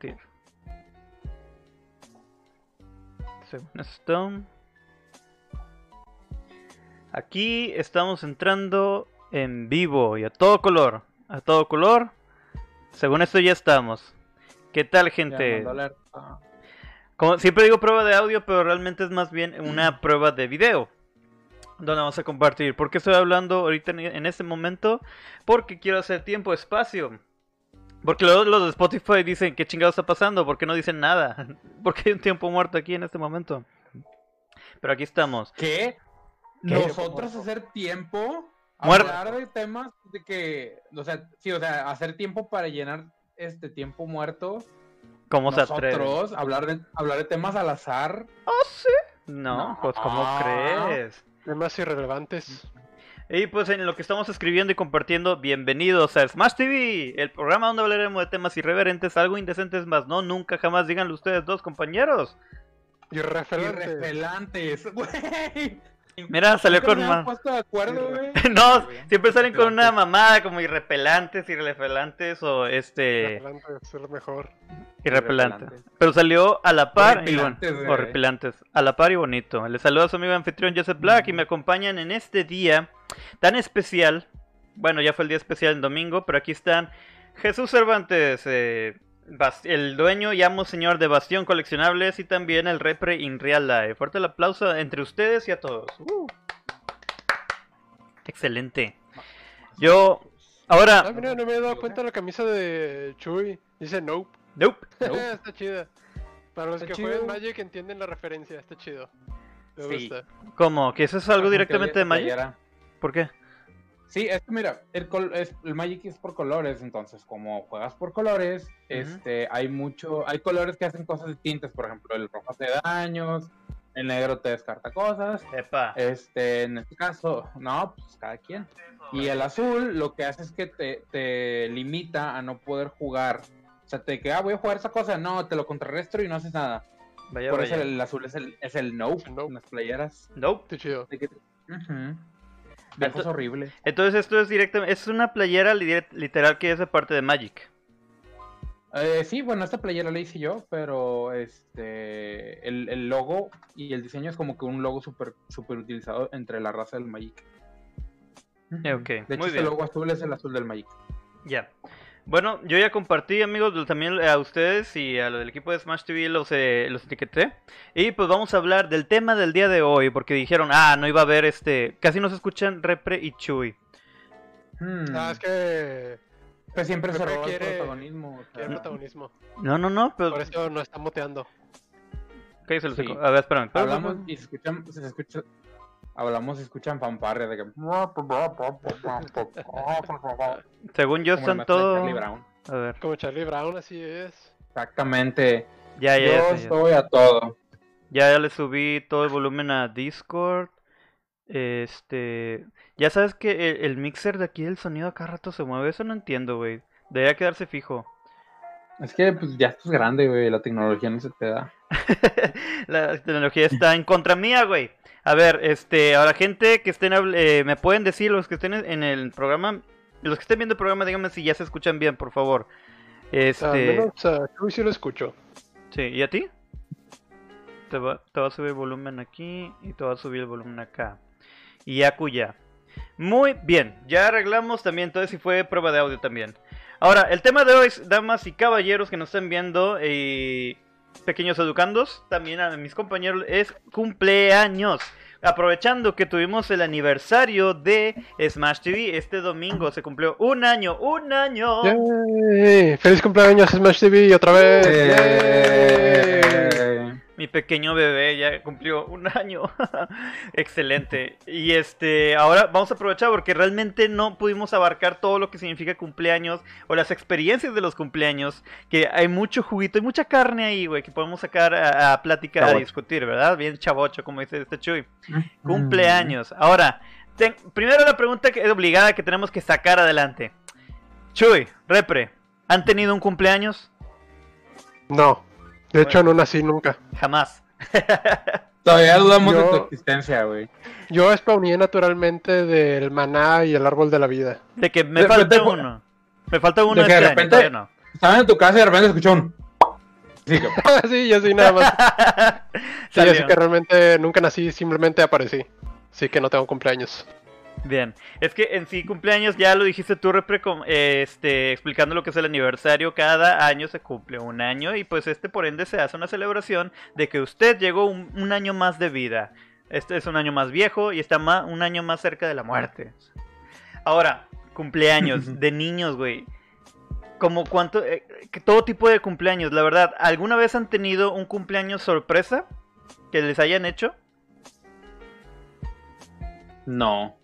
compartir. Según esto. Aquí estamos entrando en vivo y a todo color. A todo color. Según esto ya estamos. ¿Qué tal, gente? Como siempre digo prueba de audio, pero realmente es más bien una prueba de video. Donde vamos a compartir. ¿Por qué estoy hablando ahorita en este momento? Porque quiero hacer tiempo, espacio. Porque los, los de Spotify dicen, ¿qué chingado está pasando? ¿Por qué no dicen nada? Porque hay un tiempo muerto aquí en este momento. Pero aquí estamos. ¿Qué? ¿Nosotros hacer tiempo? Hablar de temas de que, o sea, sí, o sea, hacer tiempo para llenar este tiempo muerto. ¿Cómo se Nosotros, hablar de, hablar de temas al azar. ¿Oh, sí? No, pues, ¿cómo crees? Temas irrelevantes. Y pues en lo que estamos escribiendo y compartiendo, bienvenidos a Smash TV, el programa donde hablaremos de temas irreverentes, algo indecentes más, no, nunca jamás díganlo ustedes dos compañeros. Irrepelantes, Mira, salió con una. no, siempre salen con una mamada como irrepelantes, irrepelantes o este. Irrepelantes es lo mejor. Irrepelantes. Pero salió a la par y bueno, o repelantes. A la par y bonito. Les saluda a su amigo anfitrión Joseph Black y me acompañan en este día tan especial. Bueno, ya fue el día especial el domingo, pero aquí están Jesús Cervantes, eh, el dueño y amo señor de Bastión Coleccionables y también el repre in real life. Fuerte el aplauso entre ustedes y a todos. Uh. Excelente. Yo, ahora... Ah, mira, no me he dado cuenta de la camisa de Chuy. Dice nope. Nope. está chida. Para los que juegan Magic entienden la referencia, está chido. Me gusta. ¿Cómo? ¿Que eso es algo directamente de Magic? ¿Por qué? Sí, es que mira, el, es, el Magic es por colores, entonces como juegas por colores, este, hay mucho, hay colores que hacen cosas distintas, por ejemplo, el rojo te daños, el negro te descarta cosas, Epa. este, en este caso, no, pues cada quien. Y el azul lo que hace es que te, te limita a no poder jugar, o sea, te que, ah, voy a jugar esa cosa, no, te lo contrarrestro y no haces nada. Vaya, por eso el, azul es el, es el nope, en las playeras. Nope. Qué chido. Es horrible. Entonces esto es directamente, es una playera literal que es de parte de Magic. Eh, sí, bueno, esta playera la hice yo, pero este el, logo y el diseño es como que un logo súper super utilizado entre la raza del Magic. Ok, de hecho, muy el logo azul es el azul del Magic. Ya. Bueno, yo ya compartí, amigos, también a ustedes y a lo del equipo de Smash TV los, eh, los etiqueté. Y pues vamos a hablar del tema del día de hoy, porque dijeron, ah, no iba a haber este... Casi no se escuchan Repre y Chuy. Hmm. Ah, es que... Pues siempre se roba quiere, protagonismo. protagonismo. No, no, no, pero... Por eso no está moteando. ¿Qué se lo sí. A ver, espérame. Hablamos y se escuchan, se escucha, hablamos y escuchan fanfarria de que... Según yo están todos... A ver. Como Charlie Brown, así es. Exactamente. Ya, ya, yo estoy a todo. Ya, ya le subí todo el volumen a Discord. Este... Ya sabes que el, mixer de aquí, el sonido a cada rato se mueve. Eso no entiendo, güey. Debería quedarse fijo. Es que pues, ya estás grande, güey. La tecnología no se te da. la tecnología está en contra mía, güey. A ver, este, ahora gente que estén, eh, me pueden decir los que estén en el programa, los que estén viendo el programa, díganme si ya se escuchan bien, por favor. Este, o sea, yo sí lo escucho. Sí, ¿y a ti? Te va, te va a subir el volumen aquí y te va a subir el volumen acá. Y ya. Muy bien, ya arreglamos también, entonces si fue prueba de audio también. Ahora, el tema de hoy, damas y caballeros que nos están viendo y pequeños educandos, también a mis compañeros, es cumpleaños. Aprovechando que tuvimos el aniversario de Smash TV, este domingo se cumplió un año, un año. ¡Feliz cumpleaños Smash TV otra vez! Mi pequeño bebé ya cumplió un año. Excelente. Y este, ahora vamos a aprovechar porque realmente no pudimos abarcar todo lo que significa cumpleaños o las experiencias de los cumpleaños. Que hay mucho juguito y mucha carne ahí, güey, que podemos sacar a, a platicar, a discutir, ¿verdad? Bien chavocho, como dice este Chuy. Cumpleaños. Ahora, primero la pregunta que es obligada que tenemos que sacar adelante. Chuy, Repre, ¿han tenido un cumpleaños? No. De hecho, no nací nunca. Jamás. Todavía dudamos de tu existencia, güey. Yo spawné naturalmente del maná y el árbol de la vida. De que me falta uno. Me falta uno de, que de repente, no. Estaban en tu casa y de repente escuchó un... Sí, sí, yo sí, nada más. sí, así que realmente nunca nací, simplemente aparecí. Así que no tengo cumpleaños. Bien, es que en sí cumpleaños ya lo dijiste tú, Repre, este, explicando lo que es el aniversario, cada año se cumple un año y pues este por ende se hace una celebración de que usted llegó un, año más de vida. Este es un año más viejo y está un año más cerca de la muerte. Ahora, cumpleaños de niños, güey. Como cuánto, eh, todo tipo de cumpleaños, la verdad. ¿Alguna vez han tenido un cumpleaños sorpresa que les hayan hecho? No.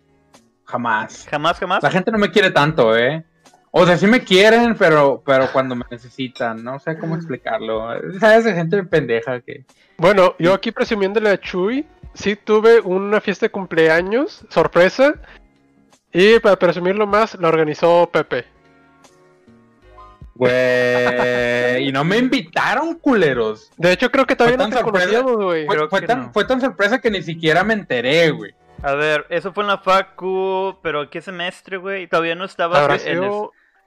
Jamás. Jamás, jamás. La gente no me quiere tanto, ¿eh? O sea, sí me quieren, pero, pero cuando me necesitan, no sé cómo explicarlo. ¿Sabes? De gente pendeja que. Bueno, yo aquí presumiéndole a Chuy, sí tuve una fiesta de cumpleaños, sorpresa. Y para presumirlo más, la organizó Pepe. Güey, y no me invitaron, culeros. De hecho, creo que todavía no te conocíamos, güey. fue, tan sorpresa que ni siquiera me enteré, güey. A ver, eso fue en la facu, pero ¿qué semestre, güey? Todavía no estaba en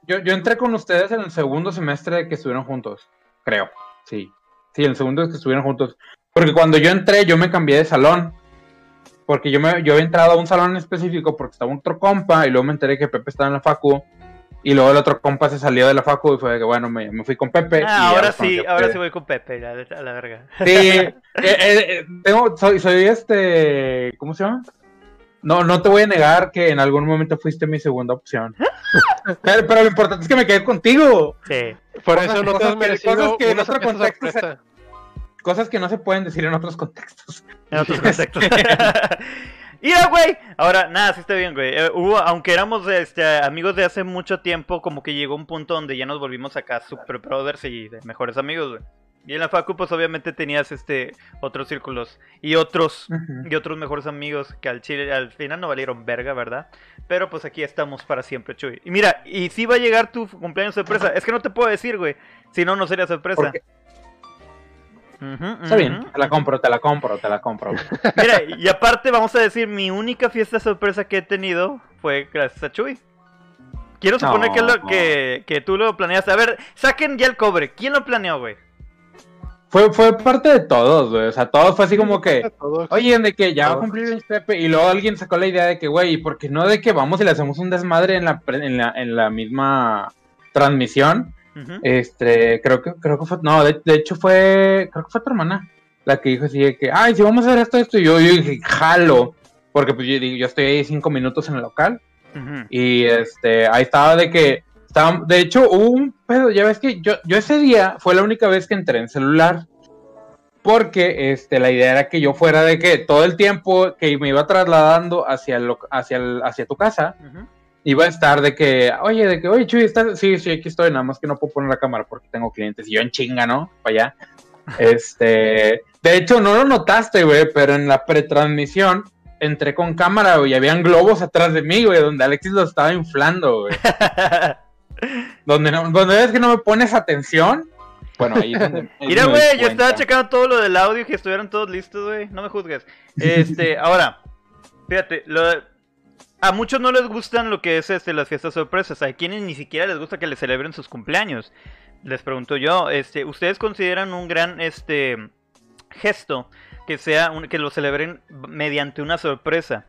yo, yo, entré con ustedes en el segundo semestre de que estuvieron juntos, creo. Sí. Sí, el segundo es que estuvieron juntos. Porque cuando yo entré, yo me cambié de salón. Porque yo, me, yo había entrado a un salón específico porque estaba otro compa y luego me enteré que Pepe estaba en la facu. Y luego el otro compa se salió de la facu y fue que bueno, me, me fui con Pepe. Ah, ahora sí, ahora sí voy con Pepe, a la, verga. Sí, eh, eh, tengo, soy, soy este, ¿cómo se llama? No, no te voy a negar que en algún momento fuiste mi segunda opción. pero, lo importante es que me quedé contigo. Sí. Por eso no te has merecido cosas que en otro contexto Cosas que no se pueden decir en otros contextos. En otros contextos. ¡Mira, güey! Ahora, nada, sí está bien, güey. Eh, hubo, aunque éramos este, amigos de hace mucho tiempo, como que llegó un punto donde ya nos volvimos acá super brothers y mejores amigos, güey. Y en la facu pues obviamente tenías este otros círculos y otros y otros mejores amigos que al chile al final no valieron verga, ¿verdad? Pero pues aquí estamos para siempre, Chuy. Y mira, y si va a llegar tu cumpleaños sorpresa, es que no te puedo decir, güey, si no no sería sorpresa. Está bien, te la compro, te la compro, te la compro. Mira, y aparte vamos a decir, mi única fiesta sorpresa que he tenido fue gracias a Chuy. Quiero suponer que, lo, que, que tú lo planeaste. A ver, saquen ya el cobre. ¿Quién lo planeó, güey? Fue, fue parte de todos, güey. O sea, todos fue así como que, oye, de que ya va a cumplir el Pepe. Y luego alguien sacó la idea de que, güey, ¿por qué no de que vamos y le hacemos un desmadre en la, en la, en la misma transmisión? Este, creo que, creo que fue, no, de, hecho fue, creo que fue tu hermana la que dijo así de que, ay, si vamos a hacer esto, esto. Y yo, yo dije, jalo. Porque pues yo, yo estoy ahí cinco minutos en el local. Y este, ahí estaba de que de hecho, hubo un pedo, ya ves que yo, yo ese día fue la única vez que entré en celular. Porque este, la idea era que yo fuera de que todo el tiempo que me iba trasladando hacia, hacia, hacia tu casa, iba a estar de que, oye, de que, oye, Chuy, ¿estás? Sí, sí, aquí estoy, nada más que no puedo poner la cámara porque tengo clientes. Y yo en chinga, ¿no? Para allá. Este, de hecho, no lo notaste, güey, pero en la pretransmisión entré con cámara, güey, y habían globos atrás de mí, güey, donde Alexis lo estaba inflando, güey. donde, no, donde ves que no me pones atención, bueno, ahí Mira, güey, yo estaba checando todo lo del audio y que estuvieran todos listos, güey. No me juzgues. Este, ahora, fíjate, a muchos no les gustan lo que es este, las fiestas sorpresas. Hay quienes ni siquiera les gusta que les celebren sus cumpleaños. Les pregunto yo, este, ¿ustedes consideran un gran este gesto que sea que lo celebren mediante una sorpresa?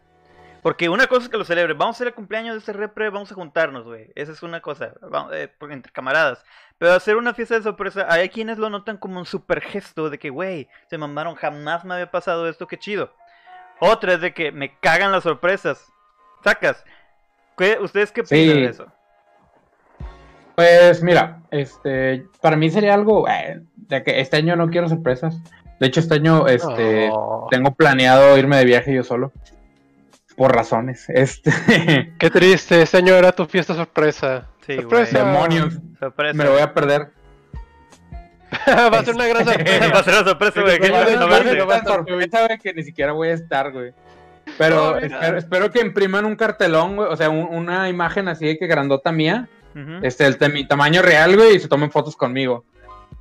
Porque una cosa es que lo celebre. Vamos a hacer el cumpleaños de este repre, vamos a juntarnos, güey. Esa es una cosa, eh, entre camaradas. Pero hacer una fiesta de sorpresa, hay quienes lo notan como un super gesto de que, güey, se mamaron, jamás me había pasado esto, qué chido. Otra es de que me cagan las sorpresas. Sacas. ¿Ustedes qué piensan de eso? Pues mira, este, para mí sería algo eh, de que este año no quiero sorpresas. De hecho, este año este, tengo planeado irme de viaje yo solo por razones. Este. Qué triste, este año era tu fiesta sorpresa. Sí, sorpresa. Demonios. Sorpresa. Me lo voy a perder. va a ser una gran sorpresa. va a ser una sorpresa, güey. Que sorpresa, que ni siquiera voy a estar, güey. Pero espero, que impriman un cartelón, güey. O sea, una imagen así de que grandota mía. Este, el mi tamaño real, güey, y se tomen fotos conmigo.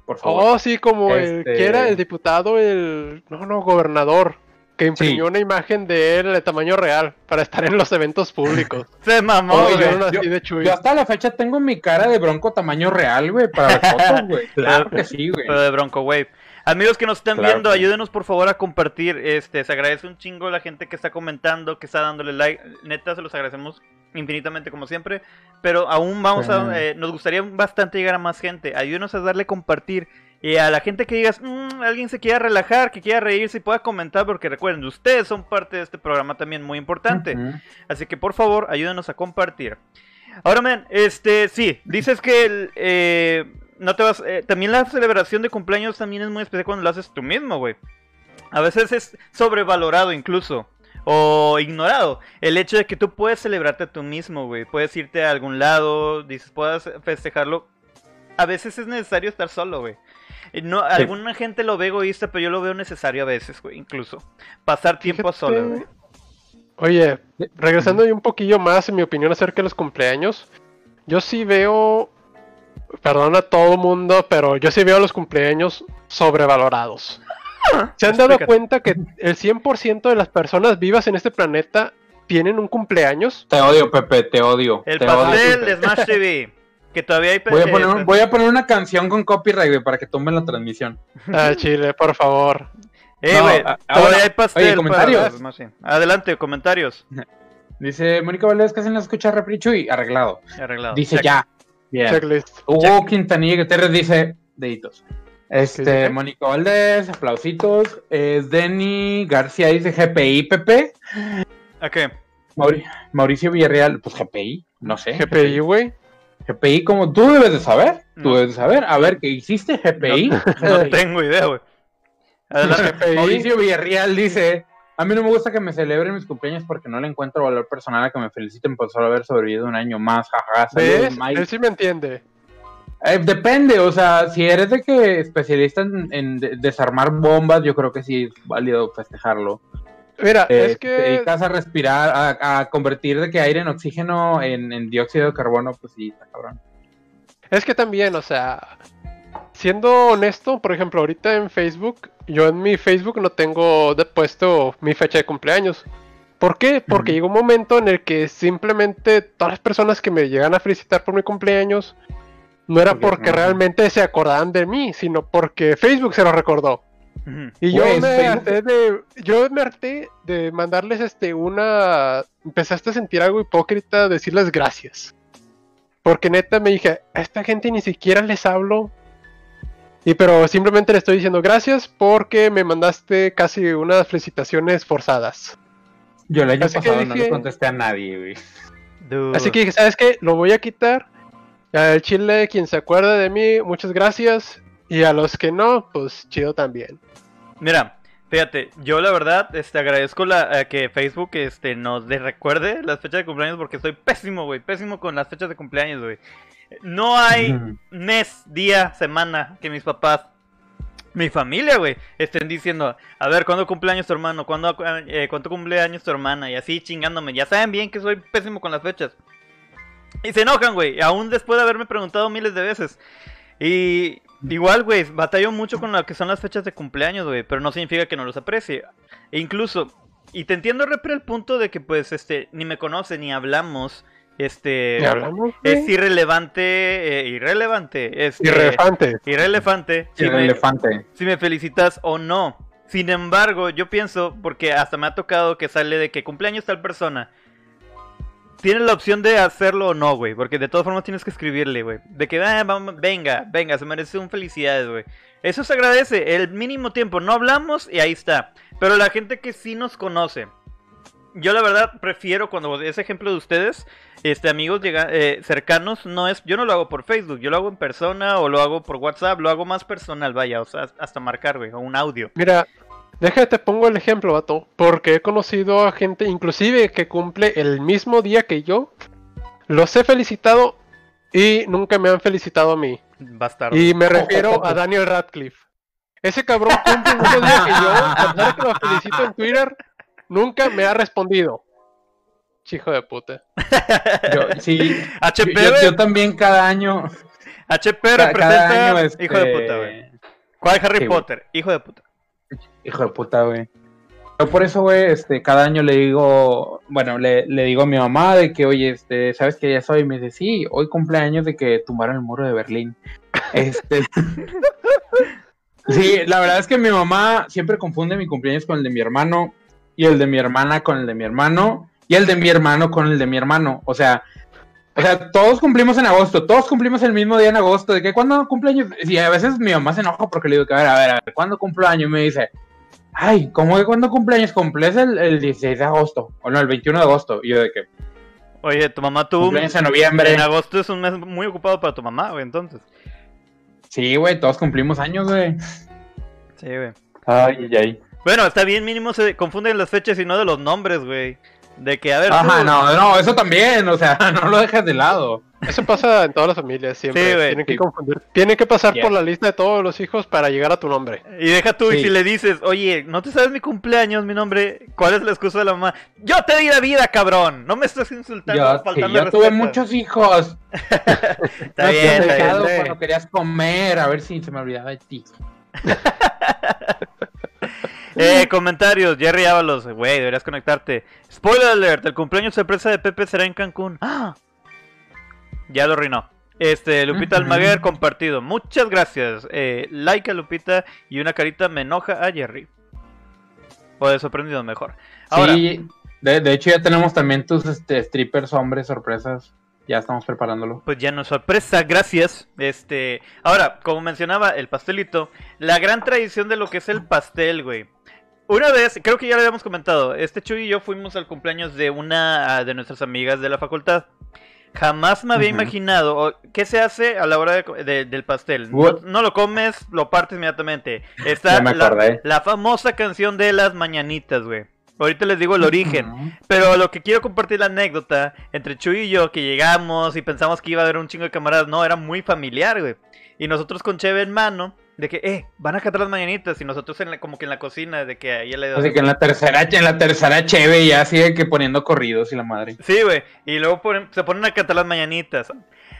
Por favor. Oh, sí, como el que era este el diputado, el. No, no, gobernador que imprimió una imagen de él de tamaño real para estar en los eventos públicos. Se mamó, Yo, yo, hasta la fecha tengo mi cara de bronco tamaño real, güey, para las fotos, güey. Claro que sí, güey. Pero de bronco, güey. Amigos que nos están viendo, ayúdenos por favor a compartir. Este, se agradece un chingo la gente que está comentando, que está dándole like. Neta, se los agradecemos infinitamente como siempre. Pero aún vamos a, eh, nos gustaría bastante llegar a más gente. Ayúdenos a darle compartir. Y a la gente que digas, mmm, alguien se quiera relajar, que quiera reírse y pueda comentar, porque recuerden, ustedes son parte de este programa también muy importante. Así que por favor, ayúdenos a compartir. Ahora, men, este, sí, dices que el, eh, no te vas. Eh, también la celebración de cumpleaños también es muy especial cuando lo haces tú mismo, güey. A veces es sobrevalorado incluso. O ignorado. El hecho de que tú puedes celebrarte tú mismo, güey. Puedes irte a algún lado, dices, puedas festejarlo. A veces es necesario estar solo, güey. No, Alguna gente lo ve egoísta, pero yo lo veo necesario a veces, güey, incluso. Pasar tiempo a solo, güey. Oye, regresando un poquillo más en mi opinión acerca de los cumpleaños, yo sí veo perdona a todo mundo, pero yo sí veo los cumpleaños sobrevalorados. ¿Se han dado cuenta que el 100% de las personas vivas en este planeta tienen un cumpleaños? Te odio, Pepe, te odio. El pastel de Smash TV. Que todavía hay voy a, poner, voy a poner una canción con copyright para que tumben la transmisión. Ah, Chile, por favor. Eh, güey, todavía hay pastel. comentarios. Adelante, comentarios. Dice Mónica Valdés que se nos escucha Reprichu y arreglado. Arreglado. Dice ya. Hugo Quintanilla Gutiérrez dice deditos. Este, Mónica Valdés, aplausitos. Es Denny García dice GPI, Pepe. ¿A qué? Mauricio Villarreal, pues GPI, no sé. GPI, güey. GPI, como tú debes de saber. Tú debes de saber. A ver, ¿qué hiciste, GPI? No, tengo idea, güey. Mauricio Villarreal dice: a mí no me gusta que me celebren mis cumpleaños porque no le encuentro valor personal a que me feliciten por solo haber sobrevivido un año más. Jaja, ¿Ves? Él sí me entiende. Eh, depende, o sea, si eres de que especialista en, desarmar bombas, yo creo que sí es válido festejarlo. Mira, eh, es que. Te dedicas a respirar, a, convertir de que aire en oxígeno en, en, dióxido de carbono, pues sí, está cabrón. Es que también, o sea, siendo honesto, por ejemplo, ahorita en Facebook, yo en mi Facebook no tengo puesto mi fecha de cumpleaños. ¿Por qué? Porque llegó un momento en el que simplemente todas las personas que me llegan a felicitar por mi cumpleaños no era porque, realmente se acordaban de mí, sino porque Facebook se lo recordó. Y yo me harté de. Yo me harté de mandarles este una. Empezaste a sentir algo hipócrita, decirles gracias. Porque neta me dije, a esta gente ni siquiera les hablo y pero simplemente le estoy diciendo gracias porque me mandaste casi unas felicitaciones forzadas. Yo el año pasado no le contesté a nadie, güey. Así que dije, ¿sabes qué? Lo voy a quitar. Al chile, quien se acuerda de mí, muchas gracias. Y a los que no, pues chido también. Mira, fíjate, yo la verdad este, agradezco la, que Facebook este, nos recuerde las fechas de cumpleaños porque estoy pésimo, güey. Pésimo con las fechas de cumpleaños, güey. No hay mes, día, semana que mis papás, mi familia, güey, estén diciendo, a ver, ¿cuándo cumpleaños tu hermano? ¿Cuándo, eh, ¿Cuánto cumpleaños tu hermana? Y así chingándome. Ya saben bien que soy pésimo con las fechas. Y se enojan, güey, aún después de haberme preguntado miles de veces. Y igual, güey, batallo mucho con lo que son las fechas de cumpleaños, güey, pero no significa que no los aprecie. E incluso, y te entiendo, Repre, el punto de que, pues, este, ni me conoce, ni hablamos. Este es irrelevante, eh, irrelevante, este, irrelevante, irrelevante, si Me, si me felicitas o no. Sin embargo, yo pienso, porque hasta me ha tocado que sale de que cumpleaños tal persona. Tienes la opción de hacerlo o no, güey. Porque de todas formas tienes que escribirle, güey. De que, ah, venga, venga, se merece un felicidades, güey. Eso se agradece. El mínimo tiempo. No hablamos y ahí está. Pero la gente que sí nos conoce. Yo la verdad prefiero cuando ese ejemplo de ustedes este, amigos eh, cercanos, no es, yo no lo hago por Facebook, yo lo hago en persona o lo hago por WhatsApp, lo hago más personal, vaya, o sea, hasta marcar, güey, o un audio. Mira, déjate, pongo el ejemplo, vato, porque he conocido a gente, inclusive que cumple el mismo día que yo, los he felicitado y nunca me han felicitado a mí. Bastardo. Y me refiero a Daniel Radcliffe. Ese cabrón cumple el mismo día que yo, a pesar que lo felicito en Twitter, nunca me ha respondido. Hijo de puta. Yo, sí, yo, también cada año. HP representa hijo de puta, güey. ¿Cuál Harry Potter? Hijo de puta. Hijo de puta, güey. por eso, güey, este, cada año le digo, bueno, le, digo a mi mamá de que, oye, este, ¿sabes qué ya soy? Y me dice, sí, hoy cumpleaños de que tumbaron el muro de Berlín. Este. sí, la verdad es que mi mamá siempre confunde mi cumpleaños con el de mi hermano, y el de mi hermana con el de mi hermano, y el de mi hermano con el de mi hermano. O sea, o sea, todos cumplimos en agosto, todos cumplimos el mismo día en agosto. ¿De que cuándo cumpleaños? Y a veces mi mamá se enoja porque le digo que, a ver, a ver, a ver, ¿cuándo cumplo año? Y me dice, ay, ¿cómo que cuándo cumpleaños? Cumples el, el 16 de agosto, o no, el 21 de agosto. Y yo de que... Oye, tu mamá tuvo... Cumpleaños en noviembre. En agosto es un mes muy ocupado para tu mamá, güey, entonces. Sí, güey, todos cumplimos años, güey. Sí, güey. Ay, ay, ay. Bueno, está bien, mínimo se confunden las fechas y no de los nombres, güey. De que, a ver. Ajá, no, no, eso también, o sea, no lo dejes de lado. Eso pasa en todas las familias, siempre. Sí, Tienen que confundir. Tienen que pasar por la lista de todos los hijos para llegar a tu nombre. Y deja tú, y si le dices, oye, ¿no te sabes mi cumpleaños, mi nombre? ¿Cuál es la excusa de la mamá? Yo te di la vida, cabrón. No me estás insultando. Yo, faltando yo tuve muchos hijos. está bien, está bien. Cuando querías comer, a ver si se me olvidaba de ti. Eh, comentarios, Jerry Ábalos, güey, deberías conectarte. Spoiler alert, el cumpleaños sorpresa de Pepe será en Cancún. ¡Ah! Ya lo reinó. Este, Lupita Almaguer compartido. Muchas gracias. Eh, like a Lupita y una carita me enoja a Jerry. O de sorprendido mejor. sí, de, hecho ya tenemos también tus este, strippers hombres sorpresas. Ya estamos preparándolo. Pues ya no es sorpresa, gracias. Este, ahora, como mencionaba el pastelito, la gran tradición de lo que es el pastel, güey. Una vez, creo que ya lo habíamos comentado, este Chuy y yo fuimos al cumpleaños de una ah, de nuestras amigas de la facultad. Jamás me había imaginado qué se hace a la hora del pastel. No, lo comes, lo partes inmediatamente. Está la, la, famosa canción de las mañanitas, güey. Ahorita les digo el origen. Pero lo que quiero compartir la anécdota entre Chuy y yo, que llegamos y pensamos que iba a haber un chingo de camaradas. No, era muy familiar, güey. Y nosotros con Cheve en mano, de que, eh, van a cantar las mañanitas y nosotros en como que en la cocina, de que ahí le Así que en la tercera, en la tercera cheve ya sigue que poniendo corridos y la madre. Sí, güey, y luego se ponen a cantar las mañanitas.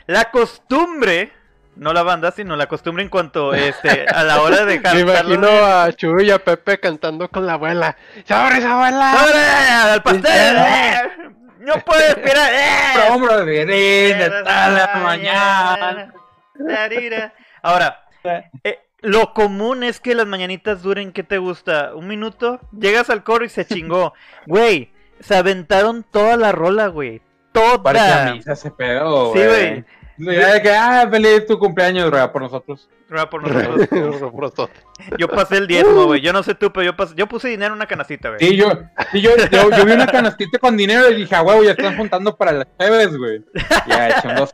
La costumbre, no la banda, sino la costumbre en cuanto este, a la hora de cantar. Me imagino a Chuy y a Pepe cantando con la abuela. ¡Sobres, abuela! ¡Sobre! ¡Al pastel! ¡No puedo esperar! ¡Eh! ¡Hombro de la mañana! Ahora, eh, lo común es que las mañanitas duren, ¿qué te gusta? ¿Un minuto? Llegas al coro y se chingó. Güey, se aventaron toda la rola, güey. Toda. Parece misa ese pedo, Sí, güey. Ya que, ah, feliz tu cumpleaños, rueda por nosotros. Rueda por nosotros. yo pasé el diezmo, güey. Yo no sé tú, pero yo, pasé, yo puse dinero en una canastita, güey. Sí, yo, sí, yo, yo, vi una canastita con dinero y dije, ah, güey, ya están juntando para las bebés, güey. Ya, echando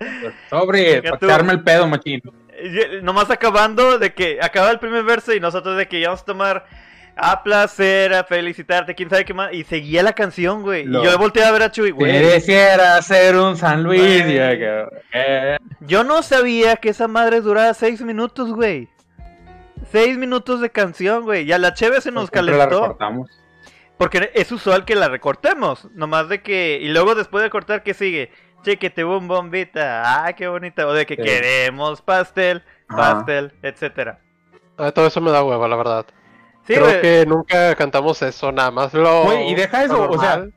sobre, para el pedo, machín nomás acabando de que acaba el primer verso y nosotros de que íbamos a tomar a placer, a felicitarte, quién sabe qué más. Y seguía la canción, güey. Y yo volteé a ver a Chuy, güey. Quisiera ser un San Luis. Yo no sabía que esa madre duraba seis minutos, güey. Seis minutos de canción, güey. Ya la cheve se nos calentó. Porque es usual que la recortemos. Nomás de que. Y luego después de cortar, ¿qué sigue? Te un bombita, ah, qué bonita, o de que queremos pastel, pastel, etcétera. Ah, todo eso me da hueva, la verdad. Creo que nunca cantamos eso, nada más lo. y deja eso, o sea,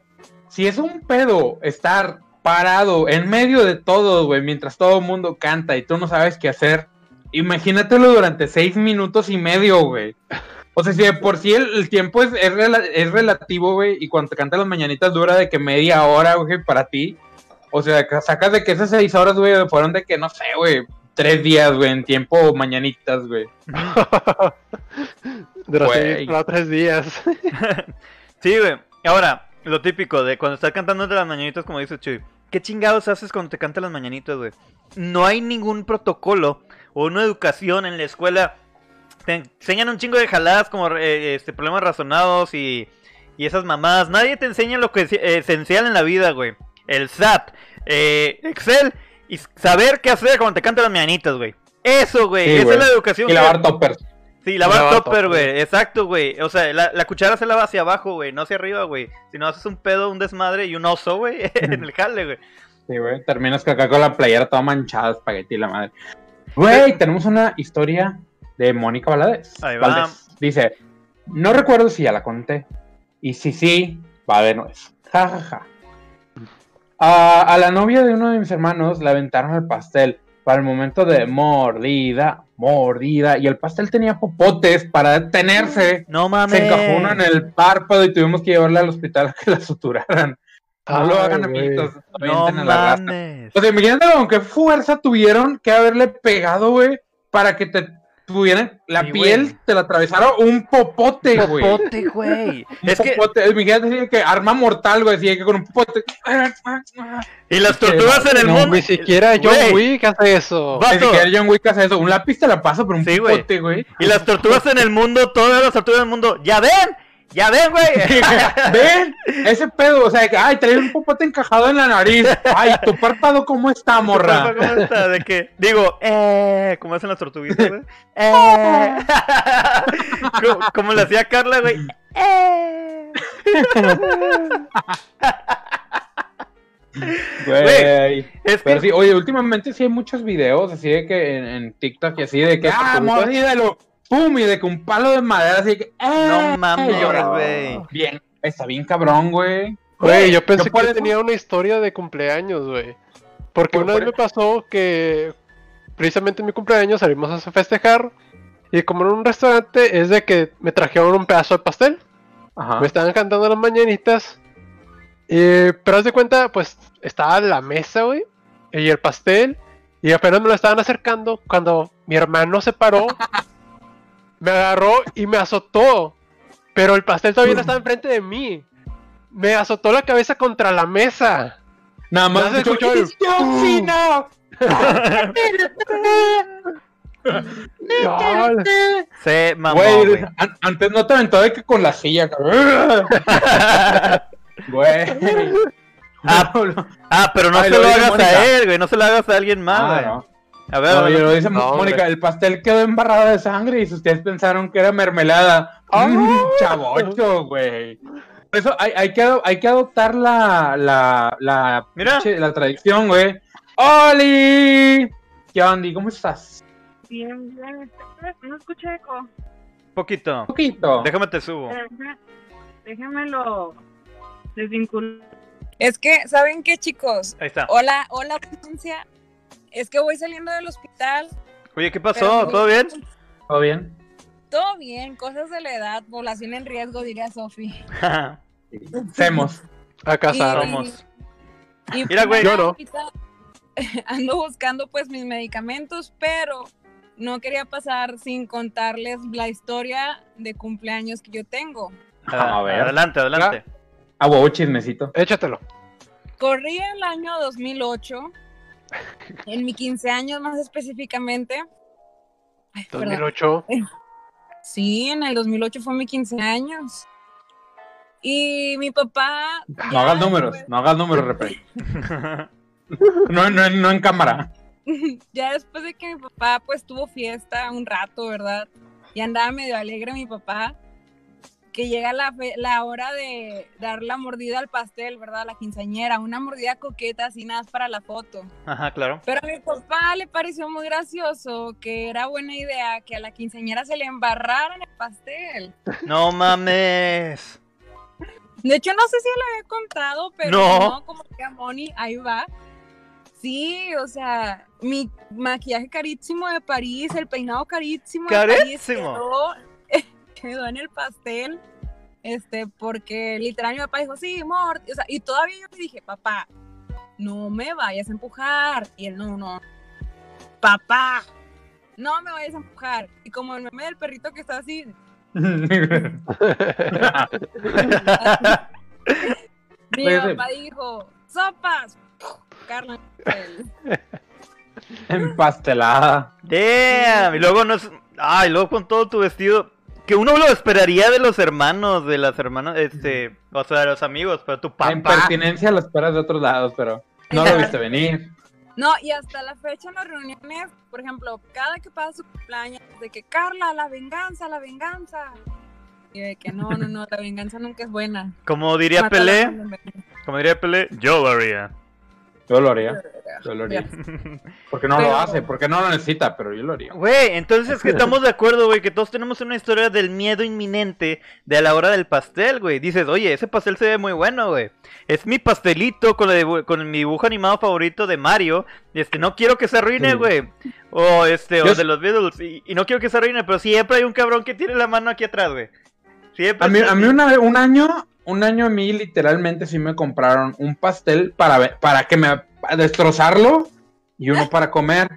si es un pedo estar parado en medio de todo, güey, mientras todo el mundo canta y tú no sabes qué hacer, imagínatelo durante seis minutos y medio, güey. O sea, si de por sí el, tiempo es, es, relativo, güey, y cuando te cantas las mañanitas dura de que media hora, güey, para ti. O sea, sacas de que esas seis horas, güey, fueron de que, no sé, güey, tres días, güey, en tiempo mañanitas, güey. Durante tres días. sí, güey. Ahora, lo típico de cuando estás cantando de las mañanitas, como dice Chuy. ¿Qué chingados haces cuando te cantan las mañanitas, güey? No hay ningún protocolo o una educación en la escuela. Te enseñan un chingo de jaladas como eh, este, problemas razonados y, y esas mamadas. Nadie te enseña lo que es esencial en la vida, güey el SAT, eh, Excel y saber qué hacer cuando te cantan las mañanitas, güey. Eso, güey, esa es la educación. Y lavar toppers. Sí, lavar, topper, güey, exacto, güey. O sea, la, cuchara se lava hacia abajo, güey, no hacia arriba, güey. Si no haces un pedo, un desmadre y un oso, güey, en el jale, güey. Sí, güey, terminas acá con la playera toda manchada, espagueti la madre. Güey, tenemos una historia de Mónica Valadez. Ahí va. Dice, no recuerdo si ya la conté, Y si sí, va haber nuez. Ja, ja, ja. A, a la novia de uno de mis hermanos le aventaron el pastel para el momento de mordida, mordida. Y el pastel tenía popotes para detenerse. No mames. Se encajó uno en el párpado y tuvimos que llevarle al hospital a que la suturaran. No lo hagan, amiguitos. No la mames. O sea, imagínate con qué fuerza tuvieron que haberle pegado, güey, para que te tuvieran la Sí, piel, güey. te la atravesara un popote, güey. Popote, güey. Un Es que. popote. Imagínate así que arma mortal, güey, así que con un popote. Y las tortugas en el No, mundo. Ni siquiera John Güey. Wick hace eso. Va- Ni Vato. siquiera John Wick hace eso. Un lápiz te la pasa por un Sí, popote, güey. Y las tortugas en el mundo, todas las tortugas del mundo. ¡Ya ven! ¡Ya ven, güey! ¿Ven? Ese pedo, o sea, que, ay, trae un popote encajado en la nariz. Ay, tu párpado, ¿cómo está, morra? ¿Cómo está? De que, digo, eh, como hacen las tortuguitas, güey. Eh. como, como le hacía Carla, güey. Eh. Güey. Es que, sí, oye, últimamente sí hay muchos videos así de que en, en TikTok y así de que, ¿De ah, mordídelo, pum, y de que un palo de madera así que, no eh, mames, llora. güey. Bien, está bien cabrón, güey. Güey, yo pensé que eso- tenía una historia de cumpleaños, güey. Porque Por- una por vez me pasó que precisamente en mi cumpleaños salimos a festejar. Y como en un restaurante es de que me trajeron un pedazo de pastel. Ajá. Me estaban cantando las mañanitas. Y, pero haz de cuenta, pues estaba la mesa, güey. Y el pastel. Y apenas me lo estaban acercando cuando mi hermano se paró. me agarró y me azotó. Pero el pastel todavía no estaba enfrente de mí. Me azotó la cabeza contra la mesa. Nada más escuchó, el- Se mamó, Güey, güey. an- antes no te aventó de que con la silla, cabrón. Güey. Ah. Ah, pero no Ay, se lo hagas a él, güey. No se lo hagas a alguien más, Ah, güey. no. A ver, No, a ver, y lo dice No, hombre. Mónica, el pastel quedó embarrado de sangre y ustedes pensaron que era mermelada. Mm, chavocho, güey. Por eso hay, hay, que, ado- hay que adoptar la, la, la, Mira. pinche- la tradición, güey. ¡Oli! ¿Qué onda? ¿Cómo estás? Bien, bien. No escuché eco. poquito. Poquito. Déjame te subo. Déjame- Déjamelo desvincular. Es que, ¿saben qué, chicos? Ahí está. Hola, hola, audiencia. Es que voy saliendo del hospital. Oye, ¿qué pasó? pero- ¿Todo bien? ¿Todo bien? Todo bien, cosas de la edad, población en riesgo, diría Sofi. Hacemos. a casar. Y- Somos. Y Mira, güey. Ahorita Ando buscando pues mis medicamentos, pero no quería pasar sin contarles la historia de cumpleaños que yo tengo. A ver. Adelante, adelante. A huevo chismecito. Échatelo. Corrí el año 2008, en mi 15 años más específicamente. Ay, perdón. 2008. Sí, en el 2008 fue mi 15 años. Y mi papá... No hagas números, después- no hagas números, repre. No, no, no en cámara. ya después de que mi papá pues tuvo fiesta un rato, ¿verdad? Y andaba medio alegre mi papá, que llega la, fe- la hora de dar la mordida al pastel, ¿verdad? La quinceañera, una mordida coqueta así nada para la foto. Ajá, claro. Pero a mi papá le pareció muy gracioso que era buena idea que a la quinceañera se le embarrara en el pastel. No mames. De hecho, no sé si le había contado, pero No. como que a Moni, ahí va. Sí, o sea, mi maquillaje carísimo de París, el peinado carísimo de París Carísimo. quedó, quedó en el pastel. Este, porque literal mi papá dijo, sí, amor. O sea, y todavía yo le dije, papá, no me vayas a empujar. Y él, no, no. Papá, no me vayas a empujar. Y como el meme del perrito que está así, mi sí. papá dijo, sopas. Carla. Empastelada. Damn. Y luego no es. Ay, luego con todo tu vestido. Que uno lo esperaría de los hermanos, de las hermanas, este, o sea, de los amigos, pero tu La papá. impertinencia la esperas de otros lados, pero no lo viste venir. No, y hasta la fecha en las reuniones, por ejemplo, cada que pasa su cumpleaños, de que Carla, la venganza, la venganza. Y de que no, no, no, la venganza nunca es buena. Como diría Pelé, como diría Pelé, yo lo haría. Yo lo haría. Yo lo haría. Porque no lo hace, porque no lo necesita, pero yo lo haría. Güey, entonces que estamos de acuerdo, güey, que todos tenemos una historia del miedo inminente de a la hora del pastel, güey. Dices, oye, ese pastel se ve muy bueno, güey. Es mi pastelito con, con mi dibujo animado favorito de Mario. Y este, no quiero que se arruine, güey. O este, o de los Beatles. Y, no quiero que se arruine, pero siempre hay un cabrón que tiene la mano aquí atrás, güey. Siempre. A mí, a mí un año, un año a mí literalmente sí me compraron un pastel para, para que me destrozarlo y uno para comer.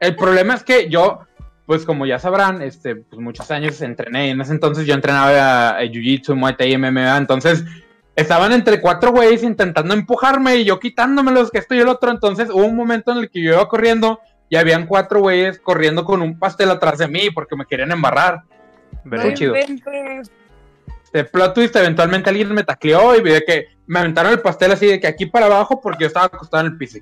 El problema es que yo, pues como ya sabrán, este, pues muchos años entrené. En ese entonces yo entrenaba a, Jiu-Jitsu, Muay Thai, MMA. Entonces estaban entre cuatro güeyes intentando empujarme y yo quitándomelos que esto y el otro. Entonces hubo un momento en el que yo iba corriendo y habían cuatro güeyes corriendo con un pastel atrás de mí porque me querían embarrar. Muy chido. Este plot twist, eventualmente alguien me tacleó y vi que me aventaron el pastel así de que aquí para abajo porque yo estaba acostado en el piso.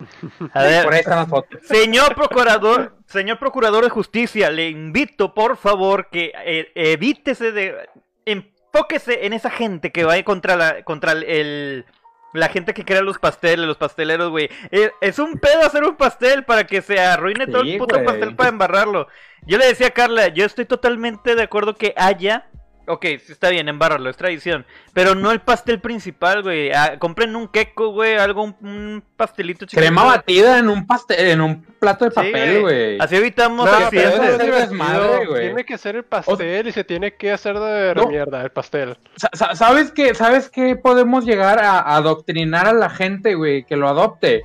A ver, por ahí están las fotos. Señor procurador, señor procurador de justicia, le invito por favor que eh, evítese de enfóquese en esa gente que va contra la contra el la gente que crea los pasteles, los pasteleros, güey. Eh, es, un pedo hacer un pastel para que se arruine todo el puto pastel para embarrarlo. Yo le decía a Carla, yo estoy totalmente de acuerdo que haya Ok, está bien, embarrarlo, es tradición. Pero no el pastel principal, güey. Ah, compren un queco, güey, algo, un, pastelito chiquito. Crema batida en un pastel, en un plato de papel, güey. así evitamos güey. Tiene que ser el pastel y se tiene que hacer de mierda el pastel. ¿Sabes qué? ¿Sabes qué podemos llegar a adoctrinar a la gente, güey, que lo adopte?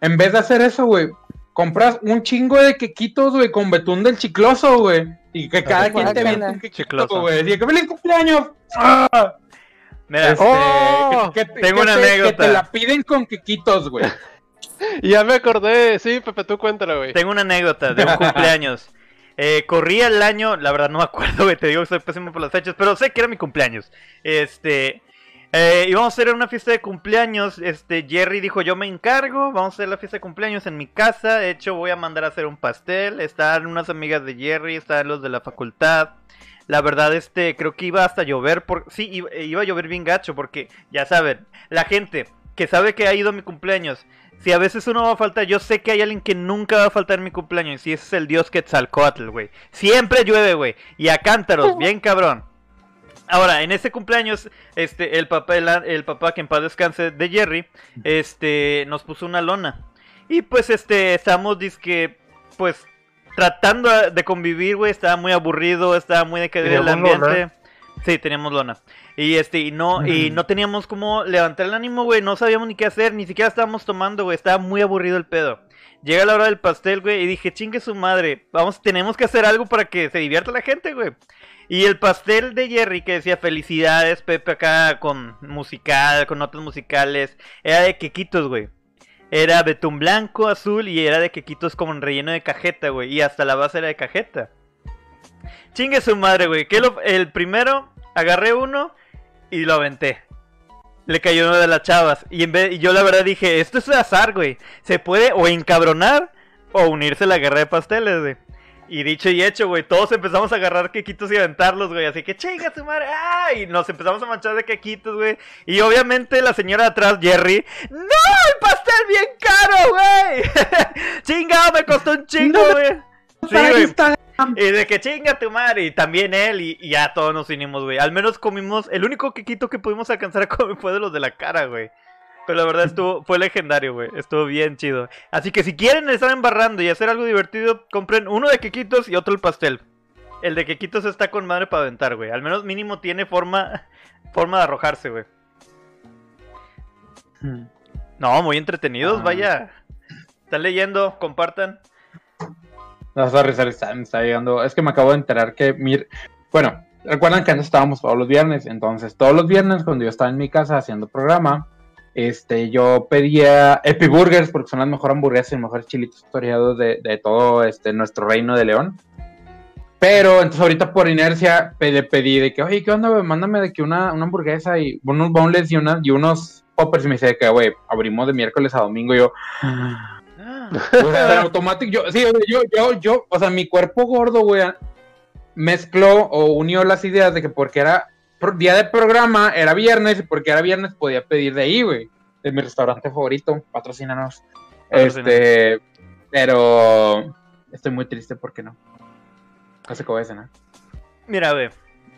En vez de hacer eso, güey, compras un chingo de quequitos, güey, con betún del chicloso, güey. Y que cada quien te venda un quequito, güey. Y que feliz cumpleaños. ¡Ah! Mira, este, oh, tengo una anécdota. Que te la piden con quequitos, güey. ya me acordé, sí, Pepe, tú cuéntala, güey. Tengo una anécdota de un cumpleaños. Eh, corría el año, la verdad no me acuerdo, güey, te digo que soy pésimo por las fechas, pero sé que era mi cumpleaños. Este, eh, íbamos a hacer una fiesta de cumpleaños. Este, Jerry dijo, yo me encargo. Vamos a hacer la fiesta de cumpleaños en mi casa. De hecho, voy a mandar a hacer un pastel. Están unas amigas de Jerry, están los de la facultad. La verdad, este, creo que iba hasta llover. Por... Sí, iba, a llover bien gacho porque, ya saben, la gente que sabe que ha ido a mi cumpleaños. Si a veces uno va a faltar, yo sé que hay alguien que nunca va a faltar en mi cumpleaños. Y ese es el dios Quetzalcoatl, güey. Siempre llueve, güey. Y a cántaros, bien cabrón. Ahora, en ese cumpleaños, este, el papá, el, papá que en paz descanse de Jerry, este, nos puso una lona. Y pues, este, estamos, disque, pues, tratando de convivir, güey, estaba muy aburrido, estaba muy decaído el ambiente. Sí, teníamos lona. Y este, y no, y no teníamos como levantar el ánimo, güey, no sabíamos ni qué hacer, ni siquiera estábamos tomando, güey, estaba muy aburrido el pedo. Llega la hora del pastel, güey, y dije, chingue su madre, vamos, tenemos que hacer algo para que se divierta la gente, güey. Y el pastel de Jerry que decía felicidades, Pepe, acá con musical, con notas musicales, era de quequitos, güey. Era betún blanco, azul y era de quequitos como en relleno de cajeta, güey. Y hasta la base era de cajeta. Chingue su madre, güey. Que el primero, agarré uno y lo aventé. Le cayó uno de las chavas. Y, en vez, yo la verdad dije, esto es azar, güey. Se puede o encabronar o unirse a la guerra de pasteles, güey. Y dicho y hecho, güey, todos empezamos a agarrar quequitos y aventarlos, güey. Así que chinga su madre. ¡ay! Y nos empezamos a manchar de quequitos, güey. Y obviamente la señora de atrás, Jerry. ¡No! ¡El pastel bien caro, güey! ¡Chingado! Me costó un chingo, güey. Sí, güey. Y de que chinga tu madre. Y también él. Y, y, ya todos nos unimos, güey. Al menos comimos. El único quequito que pudimos alcanzar a comer fue de los de la cara, güey. Pero la verdad estuvo, fue legendario, güey. Estuvo bien chido. Así que si quieren estar embarrando y hacer algo divertido, compren uno de quequitos y otro el pastel. El de quequitos está con madre para aventar, güey. Al menos mínimo tiene forma, forma de arrojarse, güey. Hmm. No, muy entretenidos, ah. vaya. Están leyendo, compartan. No, sorry, sorry, está, está llegando. Es que me acabo de enterar que mir... Bueno, recuerdan que antes estábamos todos los viernes, entonces todos los viernes cuando yo estaba en mi casa haciendo programa, este, yo pedía Epi Burgers porque son las mejores hamburguesas y mejores chilitos toreados de, de, todo este, nuestro reino de León. Pero entonces ahorita por inercia le pedí de que, oye, ¿qué onda, Mándame de que una, una hamburguesa y unos boneless y, una, y unos poppers. Y me dice que, güey, abrimos de miércoles a domingo. Y yo, ah. automático, yo, sí, yo, yo, yo, o sea, mi cuerpo gordo, güey, mezcló o unió las ideas de que porque era día de programa era viernes y porque era viernes podía pedir de ahí, güey. De mi restaurante favorito, patrocínanos. Este, pero estoy muy triste porque no. No sé cómo es, ¿no? Mira, güey.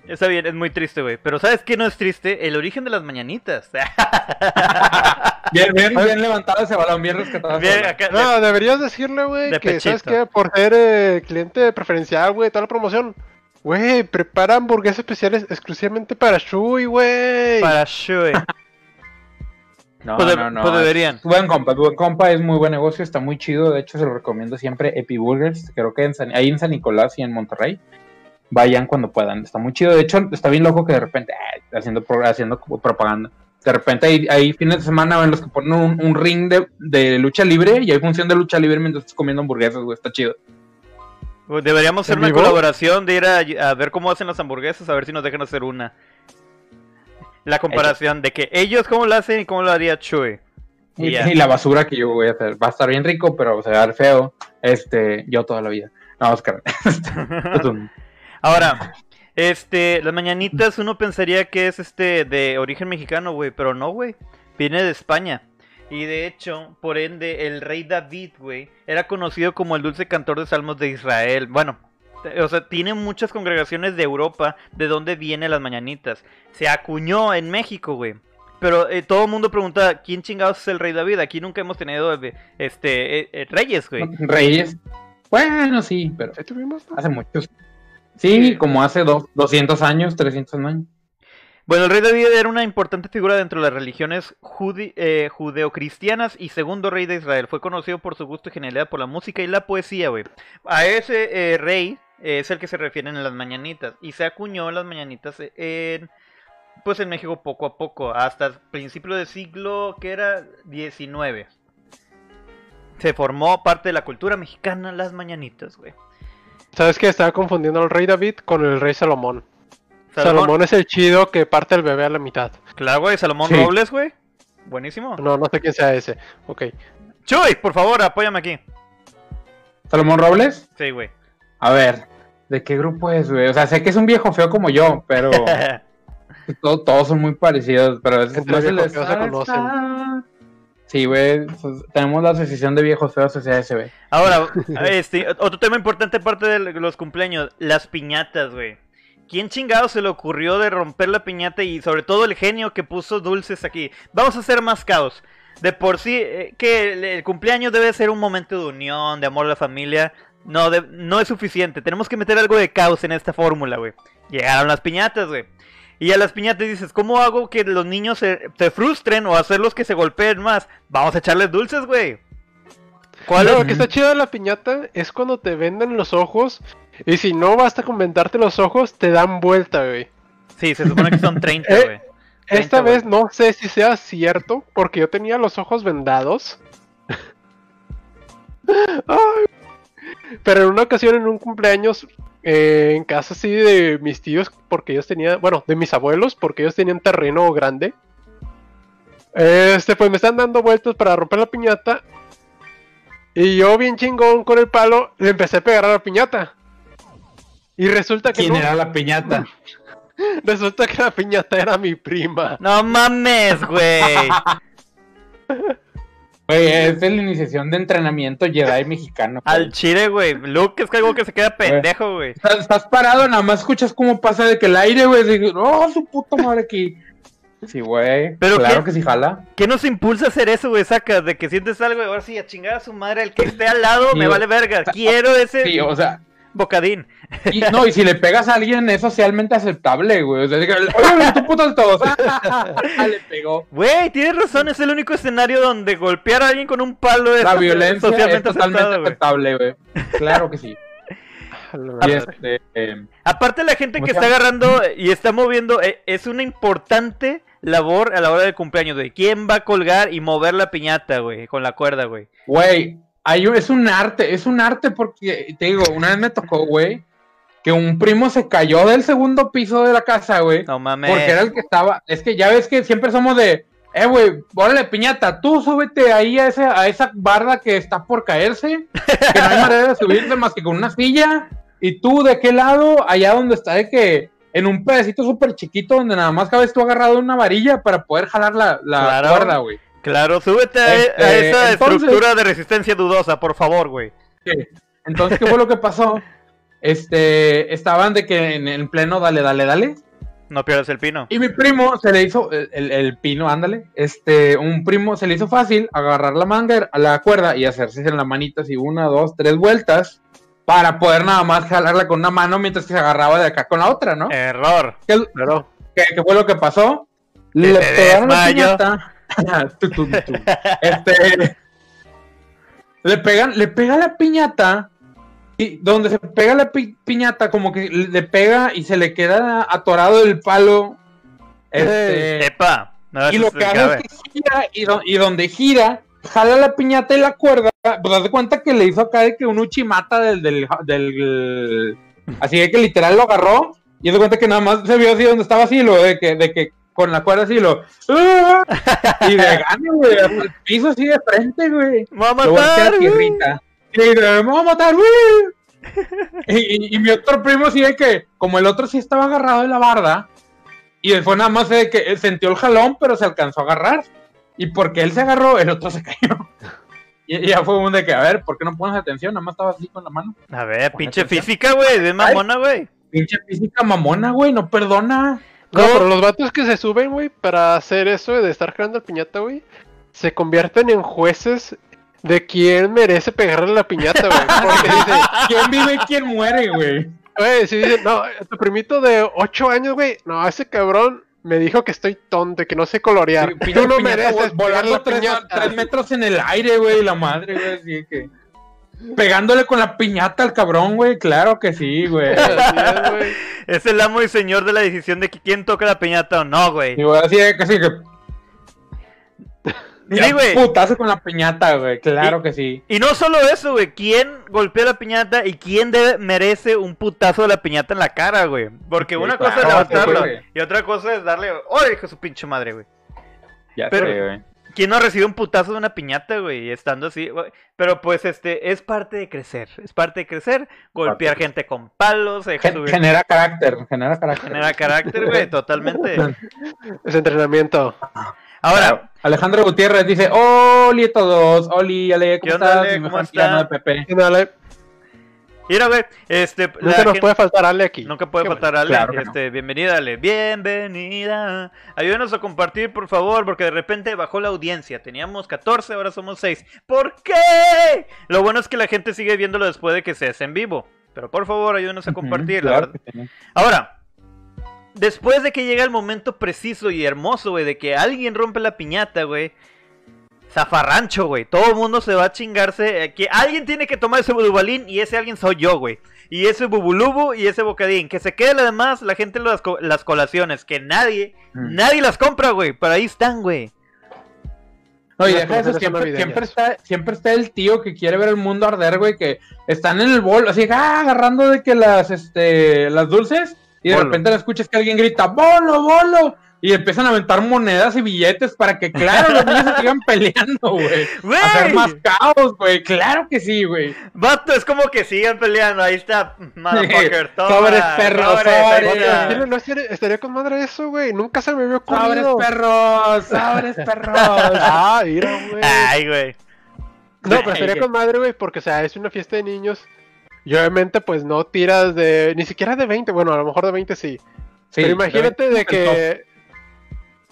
Está bien, es muy triste, güey. Pero ¿sabes qué no es triste? El origen de las mañanitas. bien, bien, bien levantado ese balón, bien rescatado. Bien, no, deberías decirle, güey, que sabes que por ser eh, cliente preferencial, güey, toda la promoción. Güey, prepara hamburguesas especiales exclusivamente para Shui, güey. Para Shui. no, pues no, no, pues deberían. Buen compa, buen compa, es muy buen negocio, está muy chido. De hecho, se lo recomiendo siempre. Epi Burgers, creo que en ahí en San Nicolás y en Monterrey vayan cuando puedan. Está muy chido. De hecho, está bien loco que de repente, haciendo, haciendo propaganda, de repente hay, hay, fines de semana en los que ponen un, ring de, lucha libre y hay función de lucha libre mientras estás comiendo hamburguesas, güey. Está chido. Pues deberíamos hacer una colaboración de ir a, ver cómo hacen las hamburguesas, a ver si nos dejan hacer una. La comparación de que ellos cómo lo hacen y cómo lo haría Chuy. Y, la basura que yo voy a hacer. Va a estar bien rico, pero se va a ver feo. Este, yo toda la vida. No, Oscar. Ahora, este, las mañanitas uno pensaría que es este de origen mexicano, güey, pero no, güey. Viene de España. Y de hecho, por ende, el rey David, güey, era conocido como el dulce cantor de salmos de Israel. Bueno, o sea, tiene muchas congregaciones de Europa de donde vienen las mañanitas. Se acuñó en México, güey. Pero eh, todo el mundo pregunta, ¿quién chingados es el rey David? Aquí nunca hemos tenido este eh, eh, reyes, güey. Reyes. Bueno, sí, pero hace muchos. Sí, como hace 200 años, 300 años. Bueno, el rey David era una importante figura dentro de las religiones eh, judeocristianas y segundo rey de Israel. Fue conocido por su gusto y genialidad por la música y la poesía, güey. A ese eh, rey es el que se refieren en las mañanitas y se acuñó las mañanitas en pues en México poco a poco, hasta el principio del siglo que era 19. Se formó parte de la cultura mexicana las mañanitas, güey. ¿Sabes que Estaba confundiendo al rey David con el rey Salomón. Salomón, es el chido que parte el bebé a la mitad. Claro, güey, Salomón Robles, güey. Buenísimo. No, no sé quién sea ese. Ok. Chuy, por favor, apóyame aquí. ¿Salomón Robles? Sí, güey. A ver, ¿de qué grupo es, güey? O sea, sé que es un viejo feo como yo, pero. todos, son muy parecidos, pero es, no se les... conocen. Sí, güey, pues, tenemos la asociación de viejos feos SASB. Ahora, este, otro tema importante aparte de los cumpleaños, las piñatas, güey. ¿Quién chingado se le ocurrió de romper la piñata y sobre todo el genio que puso dulces aquí? Vamos a hacer más caos. De por sí, eh, que el, cumpleaños debe ser un momento de unión, de amor a la familia. No, no es suficiente. Tenemos que meter algo de caos en esta fórmula, güey. Llegaron las piñatas, güey. Y a las piñatas dices, ¿cómo hago que los niños se, frustren o hacerlos que se golpeen más? Vamos a echarles dulces, güey. ¿Cuál Lo que está chido de la piñata es cuando te venden los ojos y si no basta con vendarte los ojos, te dan vuelta, güey. Sí, se supone que son 30, eh, güey. Esta vez no sé si sea cierto, porque yo tenía los ojos vendados. Pero en una ocasión, en un cumpleaños, eh, en casa así de mis tíos, porque ellos tenían, bueno, de mis abuelos, porque ellos tenían terreno grande. Este, pues me están dando vueltas para romper la piñata. Y yo, bien chingón con el palo, le empecé a pegar a la piñata. Y resulta que. ¿Quién era la piñata? resulta que la piñata era mi prima. No mames, güey. Güey, es la iniciación de entrenamiento Jedi mexicano. Al chile, güey. Luke es algo que se queda pendejo, güey. Estás, parado, nada más escuchas cómo pasa de que el aire, güey. Oh, su puta madre aquí. Sí, güey. Pero claro que sí jala. ¿Qué nos impulsa a hacer eso, güey? Saca de que sientes algo y ahora sí, a chingar a su madre, el que esté al lado me vale verga. Quiero ese. Sí, o sea, bocadín. Y, no, y si le pegas a alguien es socialmente aceptable, güey. O sea, oye, tu puto de todos. Ah, le pegó. Güey, tienes razón, es el único escenario donde golpear a alguien con un palo es La violencia socialmente es totalmente aceptable, güey. Claro que sí. Este, em, Aparte la gente que está agarrando y está moviendo eh, es una importante labor a la hora del cumpleaños, güey. ¿Quién va a colgar y mover la piñata, güey? Con la cuerda, güey. Güey, es un arte, es un arte porque, te digo, una vez me tocó, güey, que un primo se cayó del segundo piso de la casa, güey. No mames. Porque era el que estaba, es que ya ves que siempre somos de, eh, güey, órale, piñata, tú súbete ahí a, ese, a esa barda que está por caerse, que no hay manera de subirte más que con una silla, y tú de qué lado, allá donde está de que, en un pedacito súper chiquito donde nada más cabes tú agarrado una varilla para poder jalar la, la cuerda, güey. Claro, súbete a, Este, esa entonces- estructura de resistencia dudosa, por favor, güey. Entonces, ¿qué fue lo que pasó? Este, estaban de que en, en pleno dale, dale, dale. No pierdas el pino. Y mi primo se le hizo, el, el- el pino, ándale, este, un primo se le hizo fácil agarrar la manga, la cuerda y hacerse en la manita así una, dos, tres vueltas para poder nada más jalarla con una mano mientras que se agarraba de acá con la otra, ¿no? Error. ¿Qué, qué- qué fue lo que pasó? Le pegaron la piñata. Este, le pegan, le pega la piñata y donde se pega la pi- piñata como que le pega y se le queda atorado el palo. Este, Epa. No, y lo que hace es que gira y, do- y donde gira, jala la piñata y la cuerda. Pues haz de cuenta que le hizo acá de que un uchimata del, del, del- Así de que literal lo agarró. Y haz de cuenta que nada más se vio así donde estaba así, lo de que, de que con la cuerda así lo. ¡Ah! Y de gane, güey, el piso así de frente, güey. Me va a matar, tierrita. Y de, me va a matar, güey. Y, y- y mi otro primo sí de que, como el otro sí estaba agarrado de la barda, y después nada más de que él sintió el jalón, pero se alcanzó a agarrar. Y porque él se agarró, el otro se cayó. Y, ya fue un de que, a ver, ¿por qué no pones atención? Nada más estaba así con la mano. A ver, pinche atención. física, güey. De mamona, güey. Pinche física mamona, güey, no perdona. No, ¿Cómo? pero los vatos que se suben, güey, para hacer eso de estar el piñata, güey, se convierten en jueces de quién merece pegarle la piñata, güey. Porque dice, ¿Quién vive y quién muere, güey? güey, si dice, no, tu primito de 8 años, güey, no, ese cabrón me dijo que estoy tonto y que no sé colorear. Pinche Tú no piñata, mereces vol- volando pegarle la tres, piñata. tres metros en el aire, güey, la madre, güey, así que... Pegándole con la piñata al cabrón, güey, claro que sí, güey. Es, el amo y señor de la decisión de que quién toca la piñata o no, güey. Y güey, así de que sí que... Sí, güey. Putazo con la piñata, güey, claro que sí. Y no solo eso, güey. ¿Quién golpea la piñata y quién debe- merece un putazo de la piñata en la cara, güey? Porque Sí, una claro, cosa es levantarlo y otra cosa es darle. ¡Oh, hijo su pinche madre, güey! Ya Pero- sé, güey. ¿Quién no recibe un putazo de una piñata, güey? Estando así, güey? Pero pues este, es parte de crecer. Es parte de crecer. Golpear Parte. gente con palos, Gen- subir. Genera carácter, genera carácter. Genera carácter, güey, totalmente. Es entrenamiento. Ahora, Claro. Alejandro Gutiérrez dice, Oli a todos, Oli, Ale, ¿cómo ¿Qué onda, estás? ¿Cómo mejor está? tirano de Pepe. Mira, güey, este. la nunca nos gente- puede faltar Ale aquí. Nunca puede Qué faltar Ale. claro que no. este, bienvenida, Ale. Bienvenida. Ayúdenos a compartir, por favor, porque de repente bajó la audiencia. Teníamos 14, ahora somos 6. ¿Por qué? Lo bueno es que la gente sigue viéndolo después de que se hace en vivo. Pero por favor, ayúdenos a compartir. la Claro verdad. Ahora, después de que llega el momento preciso y hermoso, güey, de que alguien rompe la piñata, güey. Zafarrancho, güey. Todo el mundo se va a chingarse. eh, que alguien tiene que tomar ese budubalín y ese alguien soy yo, güey. Y ese bubulubu y ese bocadín. Que se quede además la gente las, co- las colaciones. Que nadie, Mm. nadie las compra, güey. Pero ahí están, güey. No, y deja eso, siempre, está, siempre está el tío que quiere ver el mundo arder, güey, que están en el bol, así, ah, agarrando de que las, este, las dulces, y de Bolo. repente le escuchas que alguien grita, bolo, bolo, y empiezan a aventar monedas y billetes para que, claro, los niños se sigan peleando, güey. ¡Güey! Hacer más caos, güey, claro que sí, güey. Vato, es como que sigan peleando. Ahí está, motherfucker. Toma, Sobres, perro, sobres, sobres. no estaría, estaría con madre eso, güey. Nunca se me había Sobres ocurrido. perros, sobres perros. Ah, mira, güey. Ay, güey. No, pero estaría Ay, con madre, güey, porque, o sea, es una fiesta de niños. Y obviamente, pues no tiras de. Ni siquiera de 20. Bueno, a lo mejor de 20 sí. Sí, pero imagínate de que.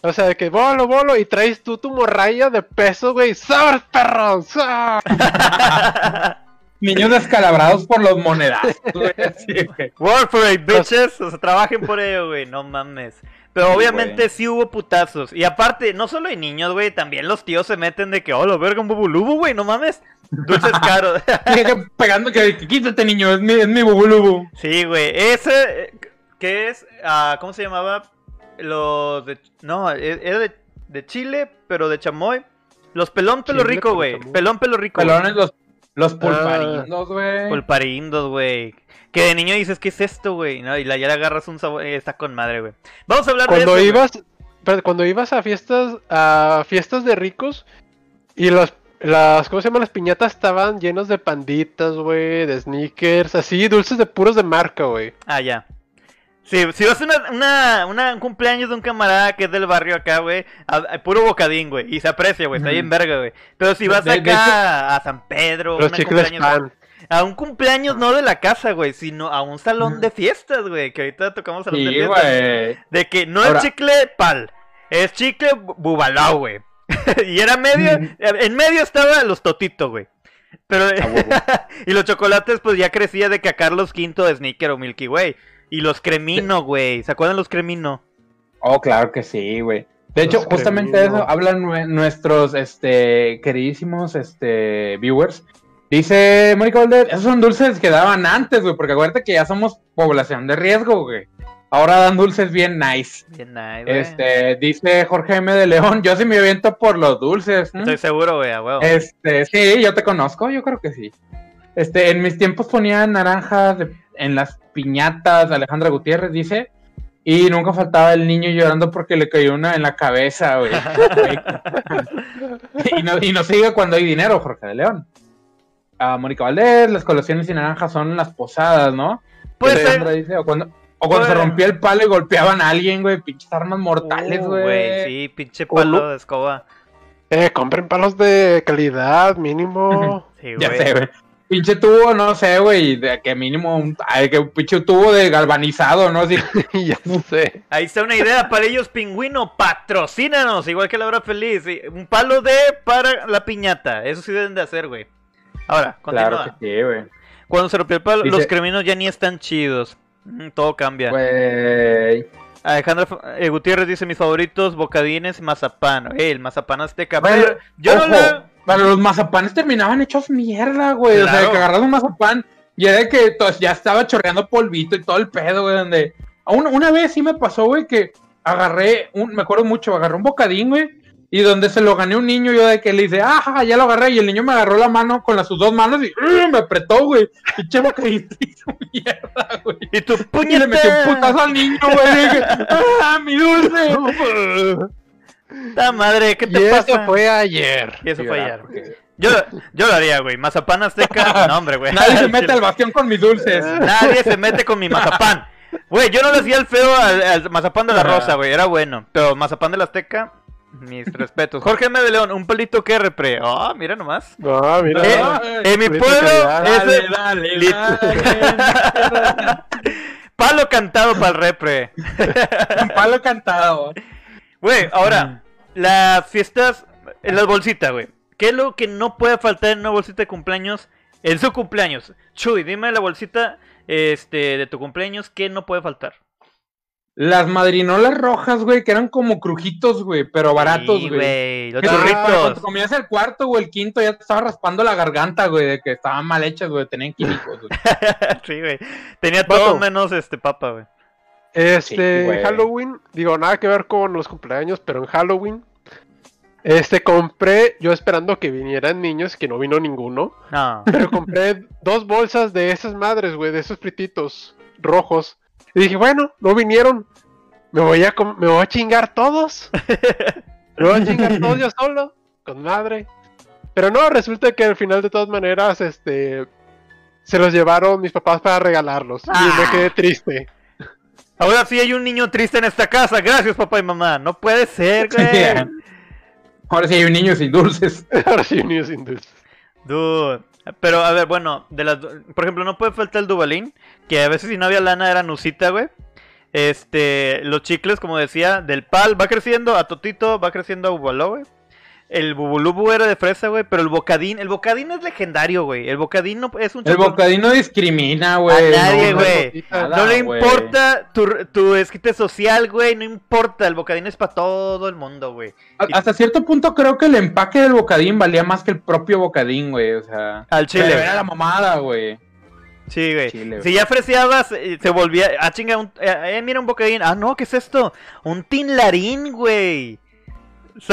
O sea, de que bolo, bolo, y traes tú tu morralla de peso, güey. ¡Sabres, perros! Niños descalabrados por los monedazos, güey, it, bitches. O sea, trabajen por ello, güey. No mames. Pero Sí, obviamente güey. sí hubo putazos. Y aparte, no solo hay niños, güey. También los tíos se meten de que, oh, lo verga, un bubulubu, güey. No mames. Dulces caros. Pegando que, que quítate niño, es mi, es mi bubulubu. sí, güey. Ese, eh, ¿qué es? Ah, ¿Cómo se llamaba? Los de... No, e- era de, de Chile, pero de chamoy. Los pelón pelo Chile, rico, güey. Pelón pelo rico. güey. Pelones los, los pulparindos, güey. Pulparindos, güey. Que de niño dices, ¿qué es esto, güey? ¿No? Y la, ya le agarras un sabor. eh, está con madre, güey. Vamos a hablar de Cuando eso. güey. ibas. cuando ibas a fiestas. A fiestas de ricos. Y los. Las, ¿cómo se llaman? Las piñatas estaban llenos de panditas, güey, de sneakers, así, dulces de puros de marca, güey. Ah, ya. Sí, si vas a una, una, una, un cumpleaños de un camarada que es del barrio acá, güey, puro bocadín, güey, y se aprecia, güey, está bien verga, güey. Pero si vas acá a San Pedro, Los cumpleaños, a un cumpleaños no de la casa, güey, sino a un salón de fiestas, güey, que ahorita tocamos salón de fiestas. De que no es chicle pal, es chicle bubalao, güey. y era medio, en medio estaba los totitos, güey. Pero, y los chocolates, pues ya crecía de que a Carlos V de Sneaker o Milky Way. Y los cremino, güey. ¿Se acuerdan los cremino? Oh, claro que sí, güey. De hecho, justamente de eso hablan nuestros este, queridísimos este, viewers. Dice Mónica Valdez, esos son dulces que daban antes, güey, porque acuérdate que ya somos población de riesgo, güey. Ahora dan dulces bien nice. Bien nice, güey. Este, dice Jorge M. de León, yo sí me aviento por los dulces. Estoy seguro, güey, a Este, sí, yo te conozco, yo creo que sí. Este, en mis tiempos ponía naranjas en las piñatas, Alejandra Gutiérrez dice, y nunca faltaba el niño llorando porque le cayó una en la cabeza, güey. y, no, y no sigue cuando hay dinero, Jorge de León. A Mónica Valdés, las colaciones y naranjas son las posadas, ¿no? Puede ser. Dice, o cuando, o cuando se rompía el palo y golpeaban a alguien, güey, pinches armas mortales, uh, güey. sí, pinche palo de escoba. Eh, compren palos de calidad, mínimo. sí, ya sé, güey. Pinche tubo, no sé, güey, de que mínimo un, que un pinche tubo de galvanizado, ¿no? Así, ya no sé. Ahí está una idea para ellos, pingüino, patrocínanos, igual que la hora feliz. Un palo de para la piñata, eso sí deben de hacer, güey. Ahora, continúa. Claro que sí, güey. Cuando se rompió el palo, los creminos ya ni están chidos. Mm, todo cambia. Güey. Alejandra eh, Gutiérrez dice mis favoritos, bocadines, mazapán. el mazapán azteca. yo no le... los mazapanes terminaban hechos mierda, güey. O sea, que agarras un mazapán y era que ya estaba chorreando polvito y todo el pedo, güey. Donde... Una, una vez sí me pasó, güey, que agarré, un, me acuerdo mucho, agarré un bocadín, güey y donde se lo gané un niño, yo de que le dice, ah, ya lo agarré. Y el niño me agarró la mano con las sus dos manos y me apretó, güey. Y que hizo mierda, güey. Y tu puñeta. Y le metió un putazo al niño, güey. ¡Ah, mi dulce! La madre, ¿qué te y pasa? Eso fue ayer. Y eso fue ayer. Yo, yo lo haría, güey. Mazapán azteca, no, hombre, güey. Nadie se mete al bastión con mis dulces. Nadie se mete con mi mazapán. Güey, yo no le hacía el feo al, al mazapán de la rosa, güey. Era bueno. Pero mazapán de la azteca, mis respetos. Jorge M. de León, un pelito que repre. Ah, mira nomás. Ah, mira. Eh, en mi pueblo dale, dale, Palo cantado para el repre. Palo cantado. Güey, ahora, las fiestas en las bolsitas, güey. ¿Qué es lo que no puede faltar en una bolsita de cumpleaños? En su cumpleaños. Chuy, dime la bolsita este, de tu cumpleaños, ¿qué no puede faltar? Las madrinolas rojas, güey, que eran como crujitos, güey, pero baratos, güey. güey. Los Cuando comías el cuarto o el quinto, ya te estaba raspando la garganta, güey, de que estaban mal hechas, güey, tenían químicos, güey. sí, güey. Tenía todo menos este papa, güey. Este, Halloween, digo, nada que ver con los cumpleaños, pero en Halloween, este, compré, yo esperando que vinieran niños, que no vino ninguno. No. Pero compré dos bolsas de esas madres, güey, de esos frititos rojos. Y dije, bueno, no vinieron. Me voy a, me voy a chingar todos. me voy a chingar todos yo solo. Con madre. Pero no, resulta que al final de todas maneras, este... Se los llevaron mis papás para regalarlos. Y me quedé triste. Ahora sí hay un niño triste en esta casa. Gracias, papá y mamá. No puede ser, güey. Ahora sí hay un niño sin dulces. Ahora sí hay un niño sin dulces. Dude. Pero a ver, bueno, de las, por ejemplo, no puede faltar el Dubalín, que a veces si no había lana era Nusita, güey. Este, los chicles, como decía, del pal va creciendo a Totito, va creciendo a Bubaló, güey. El Bubulubu era de fresa, güey, pero el bocadín, el bocadín es legendario, güey. El bocadín no es un El bocadín no discrimina, güey. A nadie, güey. No, le importa tu, tu esquite social, güey, no importa. El bocadín es para todo el mundo, güey. Hasta cierto punto creo que el empaque del bocadín valía más que el propio bocadín, güey. O sea, al chile. Era la mamada, güey. Sí, güey. si ya freseabas, eh, se volvía. Ah, chinga, un, eh, eh, mira un bocadín. Ah, no, ¿qué es esto? Un tinlarín, güey.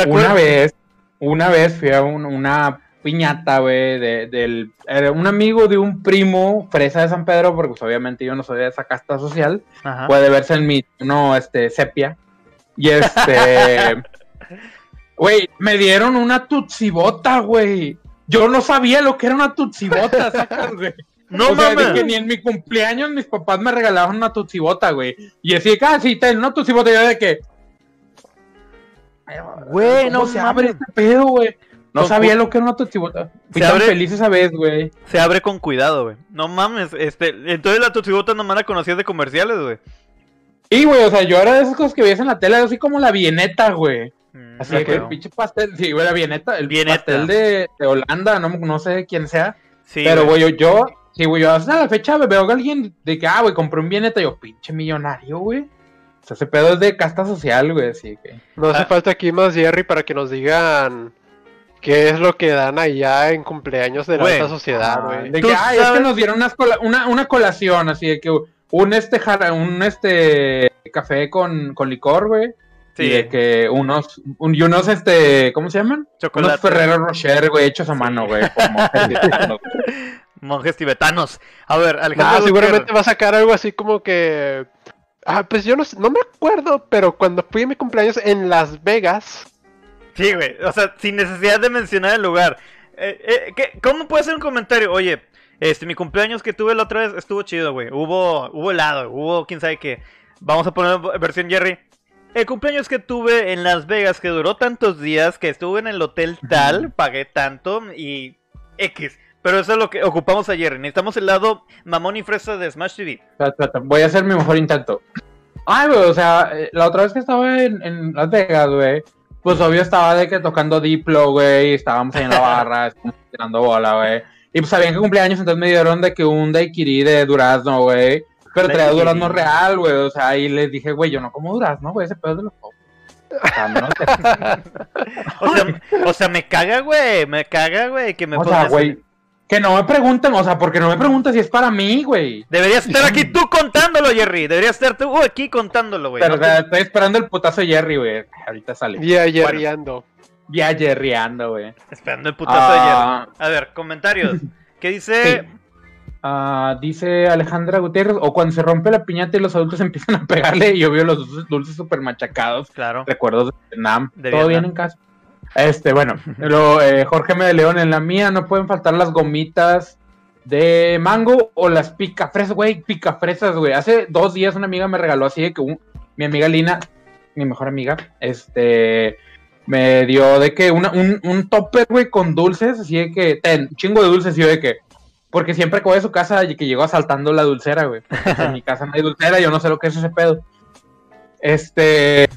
Una vez una vez fui a una piñata, güey, de, del un amigo de un primo fresa de San Pedro, porque pues, obviamente yo no soy de esa casta social. Puede verse en mi no, este, sepia. Y este. Güey, me dieron una tutsibota, güey. Yo no sabía lo que era una tutsibota, sacas, güey. No o mames. Que ni en mi cumpleaños mis papás me regalaron una tutsibota, güey. Y así ah, sí, ten una tutsibota. Y yo de que. Güey, no se abre este pedo, güey? No sabía lo que era una tutsibota. Fui tan feliz esa vez, güey. Se abre con cuidado, güey. No mames, este, entonces la tutsibota nomás la conocías de comerciales, güey. Sí, güey, o sea, yo era de esas cosas que veías en la tele, así como la vieneta, güey. Mm, así que el pinche pastel, sí, güey, la vieneta, el pastel de, de, Holanda, no, no sé quién sea. Sí, pero, güey, yo, sí, güey, yo hasta la fecha veo a alguien de que, ah, güey, compré un vieneta, yo, pinche millonario, güey. O sea, ese pedo es de casta social, güey, así que. No hace ah. falta aquí más Jerry para que nos digan qué es lo que dan allá en cumpleaños de la alta sociedad, ah, güey. de que, ah, es que nos dieron una, una colación, así de que un este un este café con, con licor, güey. Sí. Y de que unos, y unos, este, ¿cómo se llaman? Chocolate. Unos Ferrero Rocher, güey, hechos a mano, güey. monjes tibetanos. A ver, Alejandro. Ah, seguramente va a sacar algo así como que. Ah, pues yo no, no me acuerdo, pero cuando fui a mi cumpleaños en Las Vegas. Sí, güey, o sea, sin necesidad de mencionar el lugar. Eh, eh, ¿qué, ¿Cómo puede ser un comentario? Oye, este, mi cumpleaños que tuve la otra vez estuvo chido, güey. Hubo, hubo helado, hubo quién sabe qué. Vamos a poner versión Jerry. El cumpleaños que tuve en Las Vegas que duró tantos días, que estuve en el hotel tal, pagué tanto y X. Pero eso es lo que ocupamos ayer. Necesitamos el lado mamón y fresa de Smash TV. Voy a hacer mi mejor intento. Ay, güey, o sea, eh, la otra vez que estaba en, Las Vegas, güey, pues obvio estaba de que tocando Diplo, güey, estábamos ahí en la barra, tirando bola, güey. Y pues sabían que cumpleaños, entonces me dieron de que un daiquiri de durazno, güey. Pero traía durazno real, güey. O sea, ahí les dije, güey, yo no como durazno, güey, ese pedo de los pobres. O sea, o sea, me caga, güey, me caga, güey, que me O sea, güey, que no me pregunten, o sea, porque no me preguntan si es para mí, güey. Deberías estar aquí tú contándolo, Jerry. Deberías estar tú aquí contándolo, güey. Pero, estoy esperando el putazo de Jerry, güey. Ahorita sale. Ya, Jerryando. Ya jerryando, güey. Esperando el putazo de ah. A ver, comentarios. ¿Qué dice? Ah, dice Alejandra Gutiérrez, o cuando se rompe la piñata y los adultos empiezan a pegarle y yo veo los dulces súper machacados. Claro. Recuerdos de Vietnam. ¿Todo bien en casa? Este, bueno, lo, eh, Jorge M. de León, en la mía no pueden faltar las gomitas de mango o las picafresas, güey, picafresas, güey. Hace dos días una amiga me regaló así de que mi amiga Lina, mi mejor amiga, este, me dio de que una, un, un topper, güey, con dulces, así de que, ten, chingo de dulces, y yo de que, porque siempre que voy a su casa y que llegó asaltando la dulcera, güey. en mi casa no hay dulcera, yo no sé lo que es ese pedo. Este,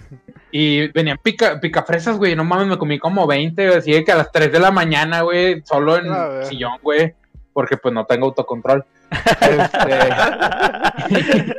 y venían pica, picafresas, güey, no mames, me comí como 20, así de que a las 3 de la mañana, güey, solo en ah, sillón, güey, porque pues no tengo autocontrol. este...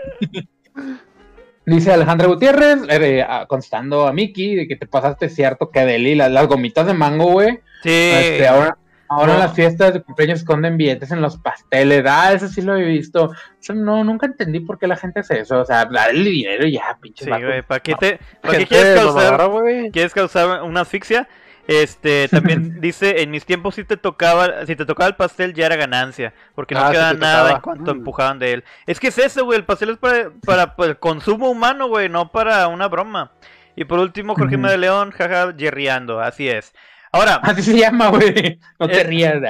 Dice Alejandra Gutiérrez, eh, ah, contestando a Miki, de que te pasaste cierto que Deli, las, las gomitas de mango, güey. Sí. Este, ahora ahora las fiestas de cumpleaños esconden billetes en los pasteles. Ah, eso sí lo he visto. Yo no, nunca entendí por qué la gente hace eso. O sea, darle dinero y ya, pinche. Sí, güey, ¿para qué, te, ¿para qué quieres causar, quieres causar una asfixia? Este, también dice, en mis tiempos si te tocaba, si te tocaba el pastel ya era ganancia, porque no ah, queda nada en cuanto mm. empujaban de él. Es que es eso, güey, el pastel es para, para, el consumo humano, güey, no para una broma. Y por último, Jorge León, jaja, jerriando, así es. Ahora. Así se llama, güey. No te rías.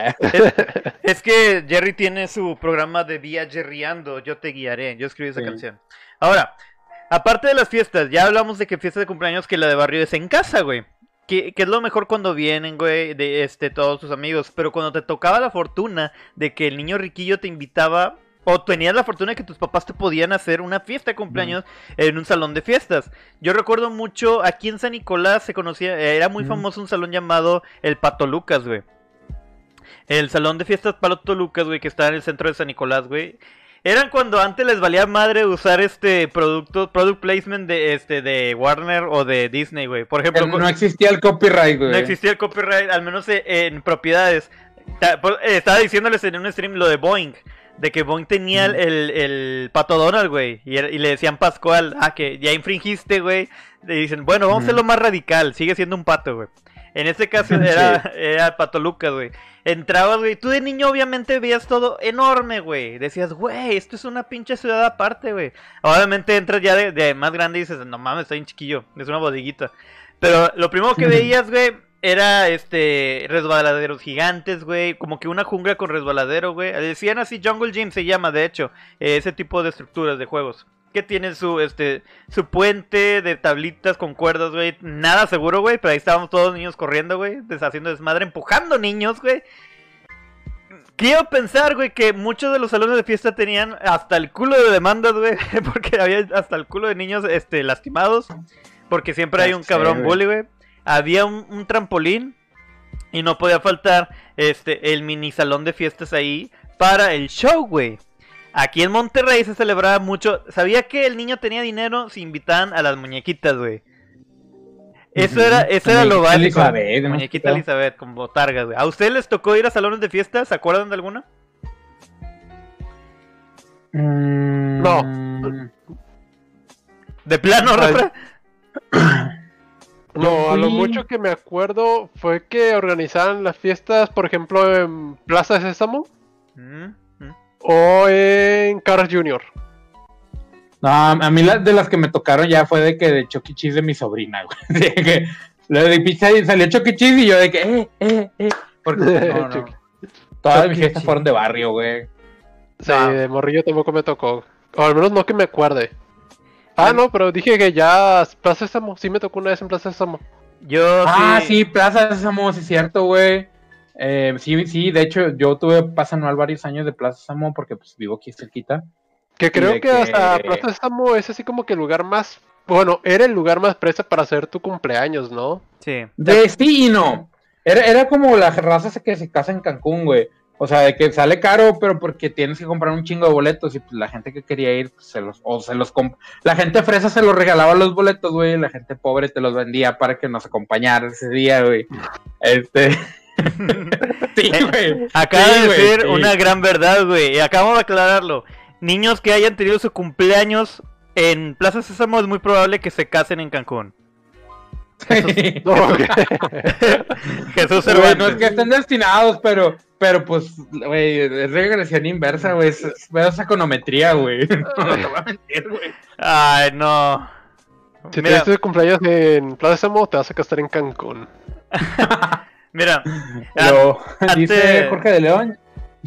Es, que Jerry tiene su programa de Vía Jerryando. Yo te guiaré. Yo escribí esa canción. Ahora, aparte de las fiestas, ya hablamos de que fiesta de cumpleaños que la de barrio es en casa, güey. Que, es lo mejor cuando vienen, güey, de este, todos tus amigos. Pero cuando te tocaba la fortuna de que el niño riquillo te invitaba o tenías la fortuna de que tus papás te podían hacer una fiesta de cumpleaños en un salón de fiestas. Yo recuerdo mucho, aquí en San Nicolás se conocía, era muy famoso un salón llamado el Pato Lucas, güey. El salón de fiestas Pato Lucas, güey, que está en el centro de San Nicolás, güey. Eran cuando antes les valía madre usar este producto, product placement de este de Warner o de Disney, güey. Por ejemplo, no existía el copyright, güey. No existía el copyright, al menos en propiedades. Estaba diciéndoles en un stream lo de Boeing de que Boeing tenía el, el, pato Donald, güey, y, le decían Pascual, ah, que ya infringiste, güey. Le dicen, bueno, vamos a hacerlo más radical, sigue siendo un pato, güey. En este caso era, era el pato Lucas, güey. Entrabas, güey, tú de niño obviamente veías todo enorme, güey. Decías, güey, esto es una pinche ciudad aparte, güey. Obviamente entras ya de, más grande y dices, no mames, estoy un chiquillo, es una bodeguita. Pero lo primero que veías, güey, era este resbaladeros gigantes, güey, como que una jungla con resbaladero, güey. Decían así Jungle Gym se llama, de hecho, eh, ese tipo de estructuras de juegos. Que tiene su este su puente de tablitas con cuerdas, güey. Nada seguro, güey, pero ahí estábamos todos niños corriendo, güey, deshaciendo desmadre, empujando niños, güey. Quiero pensar, güey, que muchos de los salones de fiesta tenían hasta el culo de demandas, güey, porque había hasta el culo de niños este lastimados, porque siempre hay un cabrón bully, güey había un, trampolín y no podía faltar este el mini salón de fiestas ahí para el show, güey. Aquí en Monterrey se celebraba mucho. Sabía que el niño tenía dinero si invitaban a las muñequitas, güey. Eso era, eso era lo básico. Elizabeth, Muñequita Elizabeth, con botargas, güey. ¿A ustedes les tocó ir a salones de fiestas? ¿Se acuerdan de alguna? Mm. No. ¿De plano, Rafa? No, a lo mucho que me acuerdo fue que organizaban las fiestas, por ejemplo, en Plaza Sésamo mm, mm. o en Carl Junior. No, a mí la, de las que me tocaron ya fue de que de Chucky e. Cheese de mi sobrina, güey. De que lo de pizza y salió Chucky e. Cheese y yo de que, eh, eh, eh. Porque no, no. Todas mis fiestas fueron de barrio, güey. Sí, de morrillo tampoco me tocó. O al menos no que me acuerde. Ah, no, pero dije que ya Plaza Sésamo, sí me tocó una vez en Plaza Sésamo. Yo ah, sí, Plaza Sésamo, sí es cierto, güey. Eh, sí, sí, de hecho, yo tuve pase anual varios años de Plaza Sésamo porque pues vivo aquí cerquita. Que creo que, hasta Plaza Sésamo es así como que el lugar más, bueno, era el lugar más presa para hacer tu cumpleaños, ¿no? Sí. De sí y no. Era, era como la raza que se casa en Cancún, güey. O sea, de que sale caro, pero porque tienes que comprar un chingo de boletos y pues la gente que quería ir, pues, se los, o se los La gente fresa se los regalaba los boletos, güey, la gente pobre te los vendía para que nos acompañara ese día, güey. Este. sí, eh, güey. Acaba de decir una gran verdad, güey, y acabamos de aclararlo. Niños que hayan tenido su cumpleaños en Plaza Sésamo es muy probable que se casen en Cancún. Jesús, Jesús no es que estén destinados, pero pero pues, güey, es regresión inversa, güey. Veo esa econometría, güey. No, te voy a mentir, güey. Ay, no. Si Mira. tienes cumpleaños en Plaza Samo, te vas a casar en Cancún. Mira. Pero, dice Jorge de León.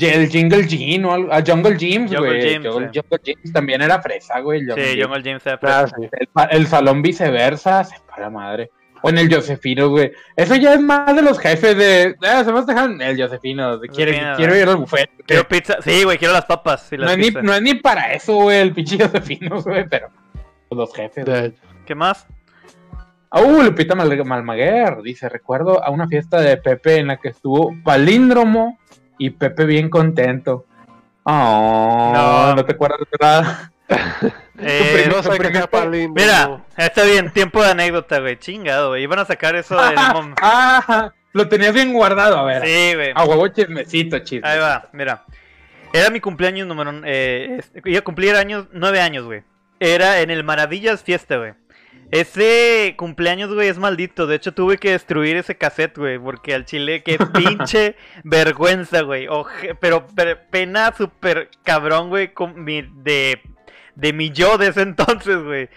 El Jingle Gym o algo. Ah, Jungle Gyms, güey. Jungle, Jungle Gyms también era fresa, güey. Sí, Jungle Gyms era fresa. Ah, el, el, salón viceversa, se para madre. O en el Josefino, güey. Eso ya es más de los jefes de. Ah, se me dejan el Josefino. quiero ir al buffet. Quiero pizza. Sí, güey, quiero las papas. no, es ni, no, es ni, para eso, güey, el pinche Josefino, güey, pero. Los jefes. ¿Qué más? Ah, uh, Lupita Mal Malmaguer dice: Recuerdo a una fiesta de Pepe en la que estuvo Palíndromo y Pepe bien contento. Oh, no, no te acuerdas de nada. Eh, mira, está bien, tiempo de anécdota, güey. Chingado, güey. Iban a sacar eso del ah, lo tenías bien guardado, a ver. Sí, güey. A huevo chismecito, chisme. Ahí va, mira. Era mi cumpleaños número. Eh, iba a cumplir años, nueve años, güey. Era en el Maravillas Fiesta, güey. Ese cumpleaños, güey, es maldito. De hecho, tuve que destruir ese cassette, güey. Porque al chile, qué pinche vergüenza, güey. Pero, pero, pena súper cabrón, güey. De de mi yo de ese entonces, güey.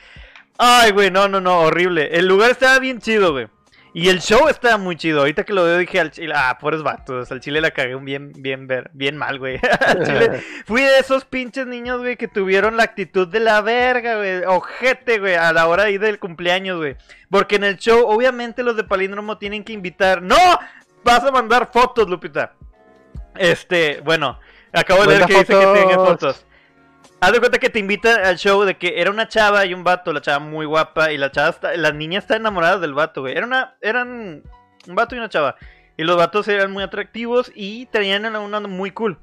Ay, güey, no, no, no, horrible. El lugar estaba bien chido, güey. Y el show estaba muy chido. Ahorita que lo veo dije al chile, ah, pobres vatos. Al chile la cagué un bien, bien, ver, bien mal, güey. fui de esos pinches niños, güey, que tuvieron la actitud de la verga, güey. Ojete, güey, a la hora ahí del cumpleaños, güey. Porque en el show, obviamente, los de Palíndromo tienen que invitar. ¡No! Vas a mandar fotos, Lupita. Este, bueno, acabo de leer que dice que tiene fotos. Haz de cuenta que te invita al show de que era una chava y un vato, la chava muy guapa, y la chava está, la niña está enamorada del vato, güey. Era una, eran un vato y una chava. Y los vatos eran muy atractivos y tenían una muy cool.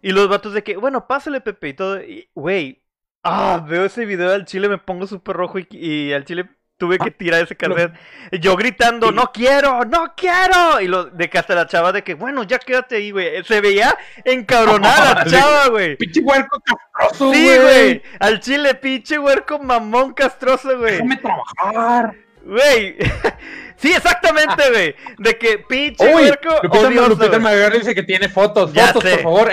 Y los vatos de que, bueno, pásale Pepe y todo. Y, güey, ah, veo ese video al chile, me pongo súper rojo y, y al chile tuve que tirar ese cassette. Yo gritando, no quiero, no quiero. Y lo de que hasta la chava de que, bueno, ya quédate ahí, güey. Se veía encabronada la chava, güey. Pinche huerco castroso, güey. Sí, güey. Al chile, pinche huerco mamón castroso, güey. Déjame trabajar. Güey. sí, exactamente, güey. De que pinche huerco odioso. Lupita Mayor dice que tiene fotos. fotos, por favor.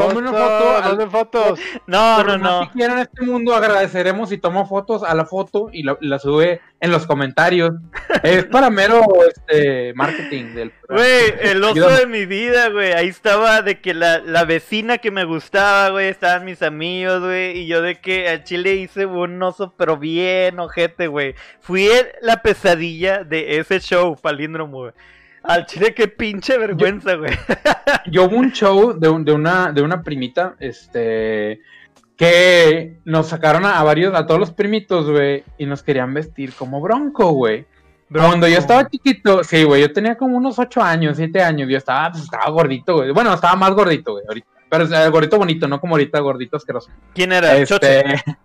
Tome una foto, manden fotos. No, Por no, no. que quieran en este mundo, agradeceremos si tomo fotos a la foto y la, la sube en los comentarios. es para mero este, marketing del Güey, el oso Ayúdame. de mi vida, güey. Ahí estaba de que la, la vecina que me gustaba, güey, estaban mis amigos, güey. Y yo de que a Chile hice un oso, pero bien ojete, güey. Fui la pesadilla de ese show, palíndromo, güey. Al Chile, qué pinche vergüenza, güey. Yo hubo un show de, un- de una, de una primita, este, que nos sacaron a, a varios, a todos los primitos, güey, y nos querían vestir como bronco, güey. Cuando yo estaba chiquito, sí, güey, yo tenía como unos 8 años, 7 años, yo estaba, pues, estaba gordito, güey. Bueno, estaba más gordito, güey, ahorita. Pero gordito bonito, no como ahorita gordito asqueroso. ¿Quién era? Choche. Este,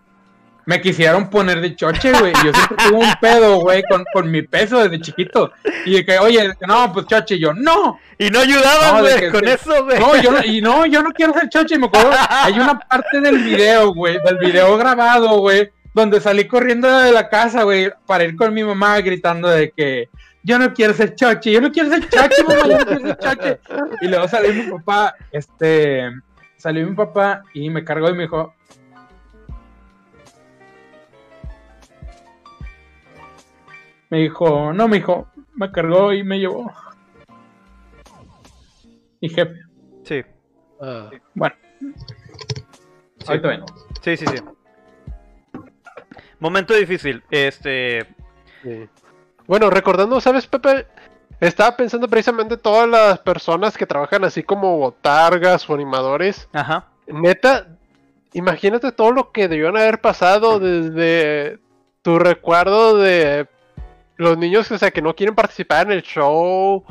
me quisieron poner de choche, güey. Yo siempre tuve un pedo, güey, con, con mi peso desde chiquito. Y de que, oye, no, pues choche, y yo, no, Y no ayudaban, güey, con eso, güey. no, yo no, y no, yo no quiero ser choche, y me acuerdo, hay una parte del video, güey, del video grabado, güey, donde salí corriendo de la casa, güey, para ir con mi mamá gritando de que yo no quiero ser choche, yo no quiero ser choche, mamá, yo no quiero ser choche. Y luego salió mi papá, este, salió mi papá y me cargó y me dijo, me dijo, no, me dijo, me cargó y me llevó. Y jefe, Sí, Ah, bueno, Sí. ahorita vengo. sí, sí, sí. Momento difícil. Este. sí. Bueno, recordando, ¿sabes, Pepe? Estaba pensando precisamente todas las personas que trabajan así como botargas o animadores. Ajá. Neta, imagínate todo lo que debieron haber pasado desde tu recuerdo de los niños o sea, que no quieren participar en el show.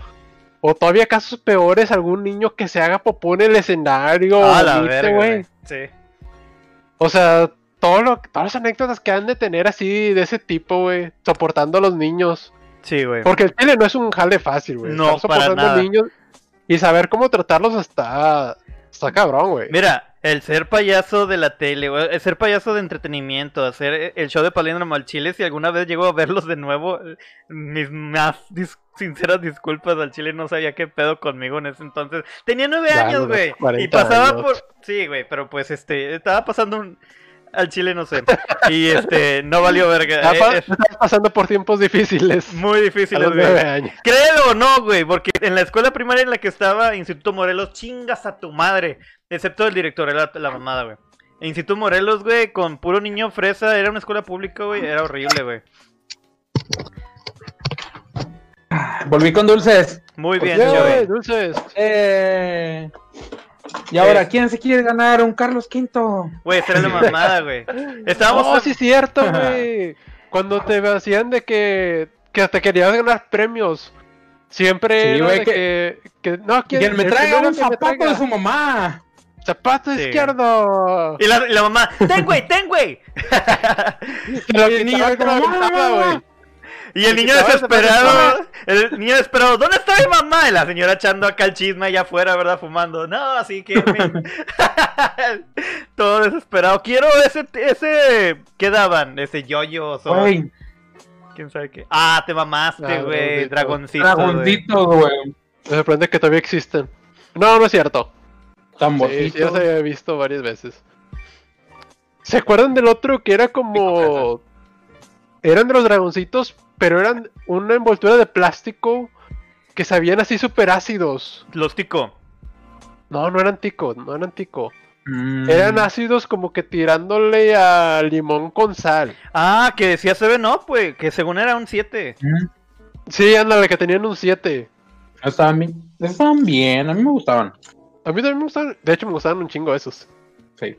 O todavía casos peores, algún niño que se haga popó en el escenario. La verga. Sí. O sea, todo lo, todas las anécdotas que han de tener así de ese tipo, güey. Soportando a los niños. Sí, güey. Porque el tele no es un jale fácil, güey. No, Estar para nada. niños y saber cómo tratarlos está. Está cabrón, güey. Mira, el ser payaso de la tele, güey, el ser payaso de entretenimiento, hacer el show de Palíndromo al Chile, si alguna vez llego a verlos de nuevo, mis más dis- sinceras disculpas al Chile, no sabía qué pedo conmigo en ese entonces. Tenía nueve años, güey, y 40 pasaba años. por... Sí, güey, pero pues este, estaba pasando un... Al Chile no sé. Y este, no valió verga. Estaba eh, estás pasando por tiempos difíciles. muy difícil, a los güey. nueve años. Créelo o no, güey, porque en la escuela primaria en la que estaba, Instituto Morelos, chingas a tu madre. Excepto el director, era la mamada, güey. Instituto Morelos, güey, con puro niño fresa, era una escuela pública, güey, era horrible, güey. Volví con dulces. Muy bien, Yeah, Joey. dulces. Eh, Y ahora, Es- ¿quién se quiere ganar un Carlos V? Güey, esa era la mamada, güey. Estábamos... Oh, sí, es cierto, güey. Cuando te hacían de que, que te querías ganar premios. Siempre Sí, era güey, de que- que, que- no, Que ¿quién- me el traiga un que zapato traiga de su mamá. zapato Sí. izquierdo. Y la, y la mamá, ten, güey, ten, güey. Lo "Mamá, güey. Y el niño desesperado, el niño desesperado, ¿dónde está mi mamá? Y la señora echando acá el chisme allá afuera, ¿verdad? Fumando. No, así que... me- Todo desesperado. Quiero ese, ese... ¿Qué daban? Ese yoyos o... Güey, ¿Quién sabe qué? Ah, te mamaste, Ah, güey. dragoncito. Dragoncito. güey. Me sorprende que todavía existen. No, no es cierto. Sí, sí, ya se había visto varias veces. ¿Se acuerdan del otro que era como... Eran de los dragoncitos, pero eran una envoltura de plástico que sabían así súper ácidos. Los tico. No, no eran tico, no eran tico. Mm. Eran ácidos como que tirándole a limón con sal. Ah, que decía Seven Up, güey. Que según era un 7. Mm. Sí, ándale, que tenían un 7. Estaban bien. Estaban bien, a mí me gustaban. A mí también me gustaban, de hecho me gustaban un chingo esos. Sí.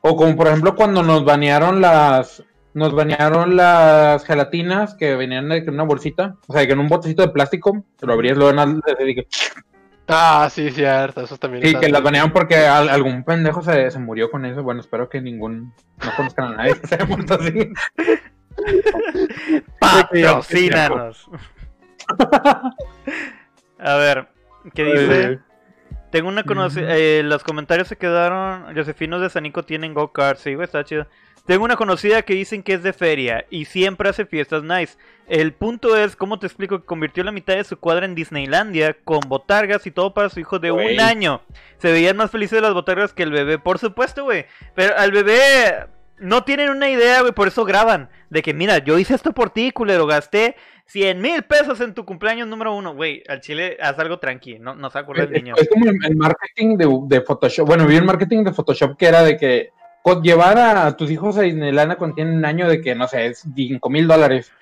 O como por ejemplo cuando nos banearon las nos banearon las gelatinas que venían de- en una bolsita, o sea, que en un botecito de plástico, te lo abrías luego en que, Ah, sí, cierto, esos también. sí, que las banearon porque al- algún pendejo se, se murió con eso. Bueno, espero que ningún no conozcan a nadie que se haya muerto así. Patrocínanos. A ver, ¿qué dice? Tengo una conocida. Eh, los comentarios se quedaron. Josefinos de Sanico tienen go-kart. Sí, güey, está chido. Tengo una conocida que dicen que es de feria y siempre hace fiestas nice. El punto es, ¿cómo te explico? Que convirtió la mitad de su cuadra en Disneylandia con botargas y todo para su hijo de un año. Se veían más felices las botargas que el bebé, por supuesto, güey. Pero al bebé no tienen una idea, güey, por eso graban. De que, mira, yo hice esto por ti, culero, gasté 100 mil pesos en tu cumpleaños número uno. Güey, al chile haz algo tranqui, no, no se acuerda el niño. Es como el marketing de, de Photoshop. Bueno, vi el marketing de Photoshop que era de que llevar a tus hijos a Disneyland cuando tienen un año de que, no sé, es 5 mil dólares.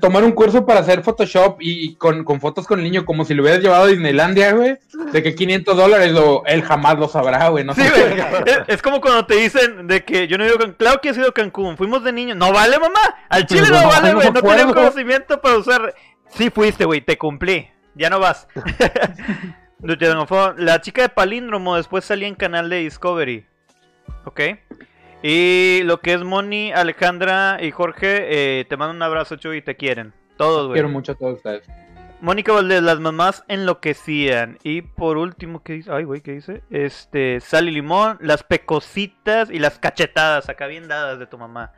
tomar un curso para hacer Photoshop y con, fotos con el niño como si lo hubieras llevado a Disneylandia, güey, de que 500 dólares o él jamás lo sabrá, güey. No sí, es, como cuando te dicen de que yo no he ido a Cancún. Claro que he ido a Cancún, fuimos de niño. No vale, mamá. Al chile no, vale, güey. No, tenía conocimiento para usar. Sí fuiste, güey, te cumplí. Ya no vas. La chica de Palíndromo después salía en canal de Discovery. Ok. Y lo que es Moni, Alejandra y Jorge, eh, te mando un abrazo, Chuy, te quieren. Todos, güey. Quiero mucho a todos ustedes. Mónica Valdés, las mamás enloquecían. Y por último, ¿qué dice? Ay, güey, ¿qué dice? Este, sal y limón, las pecositas y las cachetadas, acá bien dadas de tu mamá.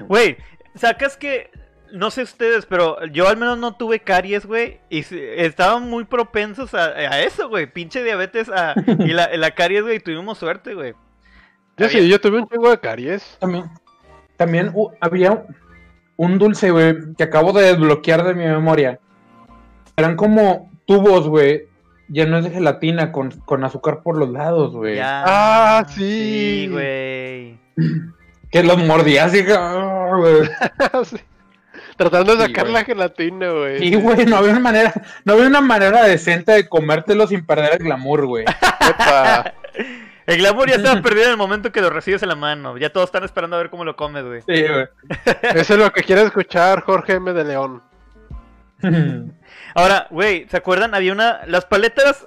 Güey, sacas que no sé ustedes, pero yo al menos no tuve caries, güey. Y estaban muy propensos a, eso, güey. Pinche diabetes y la, caries, güey. Tuvimos suerte, güey. Yo sí, yo tuve un chingo de caries. También, también había un dulce, güey, que acabo de desbloquear de mi memoria. Eran como tubos, güey, llenos de gelatina con, azúcar por los lados, güey. Ah, sí. Sí, güey. Que los mordías y... sí. Tratando de sacar la gelatina, güey. Sí, güey, no había una manera, no había una manera decente de comértelo sin perder el glamour, güey. el glamour ya estaba perdido en el momento que lo recibes en la mano. Ya todos están esperando a ver cómo lo comes, güey. Sí, güey. Eso es lo que quiere escuchar Jorge M. de León. Ahora, güey, ¿se acuerdan? Había una. Las paletas.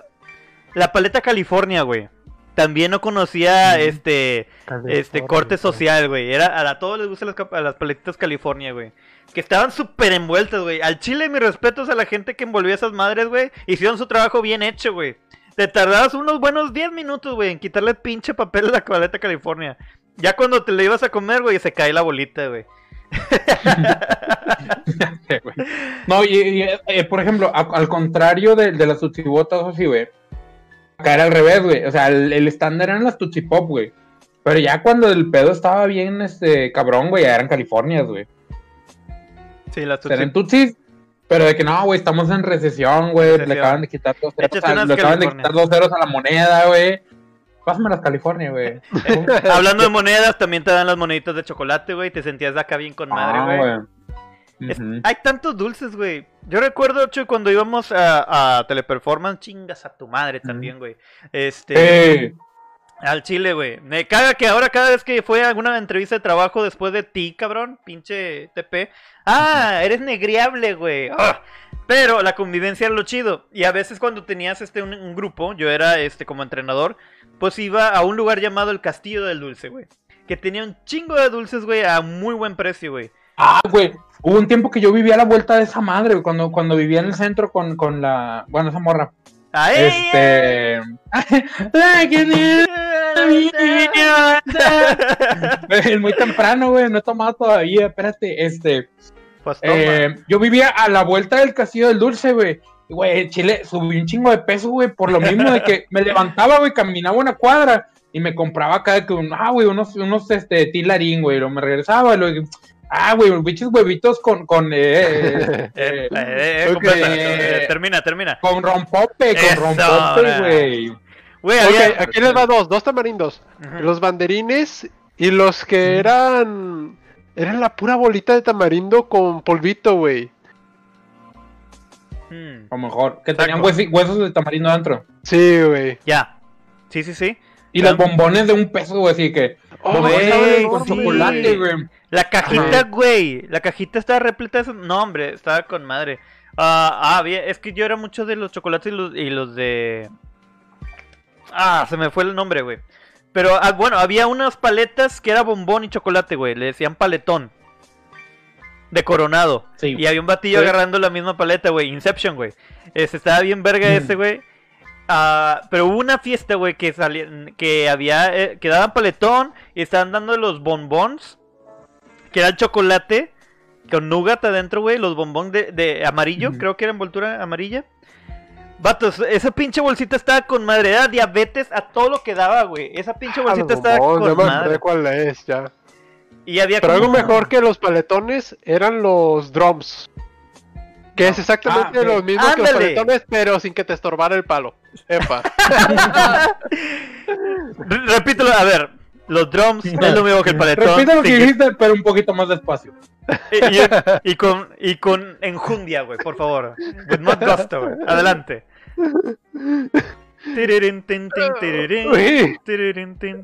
La paleta California, güey. También no conocía este. Este corte social, güey. Era, a, todos les gustan las, las paletas California, güey que estaban súper envueltas, güey. Al chile, mis respetos a la gente que envolvió a esas madres, güey. Hicieron su trabajo bien hecho, güey. Te tardabas unos buenos 10 minutos, güey, en quitarle pinche papel a la paleta California. Ya cuando te la ibas a comer, güey, se cae la bolita, güey. no, y, eh, por ejemplo, al contrario de, las tutsibotas o así, güey. Acá era al revés, güey. O sea, el, estándar eran las tutsipop, güey. Pero ya cuando el pedo estaba bien, este, cabrón, güey, eran Californias, güey. Sí, las tutsis. pero de que no, güey, estamos en recesión, güey. Le acaban de quitar dos ceros, a, le acaban de quitar dos ceros a la moneda, güey. Pásame las California, güey. Hablando de monedas, también te dan las moneditas de chocolate, güey. Te sentías acá bien con madre, ah, güey. hay tantos dulces, güey. Yo recuerdo, Chuy, cuando íbamos a, Teleperformance, chingas a tu madre también, güey. Este. Al chile, güey. Me caga que ahora cada vez que fue a alguna entrevista de trabajo después de ti, cabrón, pinche TP. Ah, eres negriable, güey. Ah. Pero la convivencia era lo chido. Y a veces cuando tenías este un, grupo, yo era este como entrenador, pues iba a un lugar llamado el Castillo del Dulce, güey. Que tenía un chingo de dulces, güey, a muy buen precio, güey. Ah, güey. Hubo un tiempo que yo vivía a la vuelta de esa madre, güey, cuando, cuando vivía en el centro con, con la. Bueno, esa morra. ¡Ay! Este. Es muy temprano, güey. No he tomado todavía. Espérate, este. Pues eh, yo vivía a la vuelta del Castillo del Dulce, güey. Güey, Chile, subí un chingo de peso, güey, por lo mismo de que me levantaba, güey, caminaba una cuadra y me compraba acá que un, ah, güey, unos, unos, este, tilarín, güey, lo me regresaba, lo, ah, güey, bichos huevitos con, con, eh, eh, eh, termina, termina. Con rompope, con rompope, güey. Güey, aquí les va dos, dos tamarindos. Los banderines y los que eran. Eran la pura bolita de tamarindo con polvito, güey. Hmm. O mejor, que tenían huesos de tamarindo adentro. Sí, güey. Ya. Sí, sí, sí. Y los bombones de un peso, güey, así que. Oh, con chocolate, güey. La cajita, güey. La cajita estaba repleta de No, hombre, estaba con madre. ah, ah es que yo era mucho de los chocolates y los de. Ah, se me fue el nombre, güey. Pero ah, bueno, había unas paletas que era bombón y chocolate, güey. Le decían paletón. De coronado. Y había un batillo agarrando la misma paleta, güey. Inception, güey. Este, estaba bien verga ese, güey. Ah, pero hubo una fiesta, güey, que salía, que había, eh, que daban paletón y estaban dando los bonbons, que era el chocolate con nougat adentro, güey, los bonbons de, de amarillo, creo que era envoltura amarilla. Vatos, esa pinche bolsita estaba con madre, era diabetes a todo lo que daba, güey. Esa pinche Ah, bolsita estaba bombons, con madre. acordé cuál es, ya. Y había Pero algo como- mejor que los paletones eran los drums. Que es exactamente Ah, lo mismo que los paletones, pero sin que te estorbara el palo. Epa. Re- Repítelo, a ver. Los drums es lo mismo que el paletón. Repite lo que dijiste, pero un poquito más despacio. y, y- y con, y con enjundia, güey, por favor. With not gusto, güey. Adelante.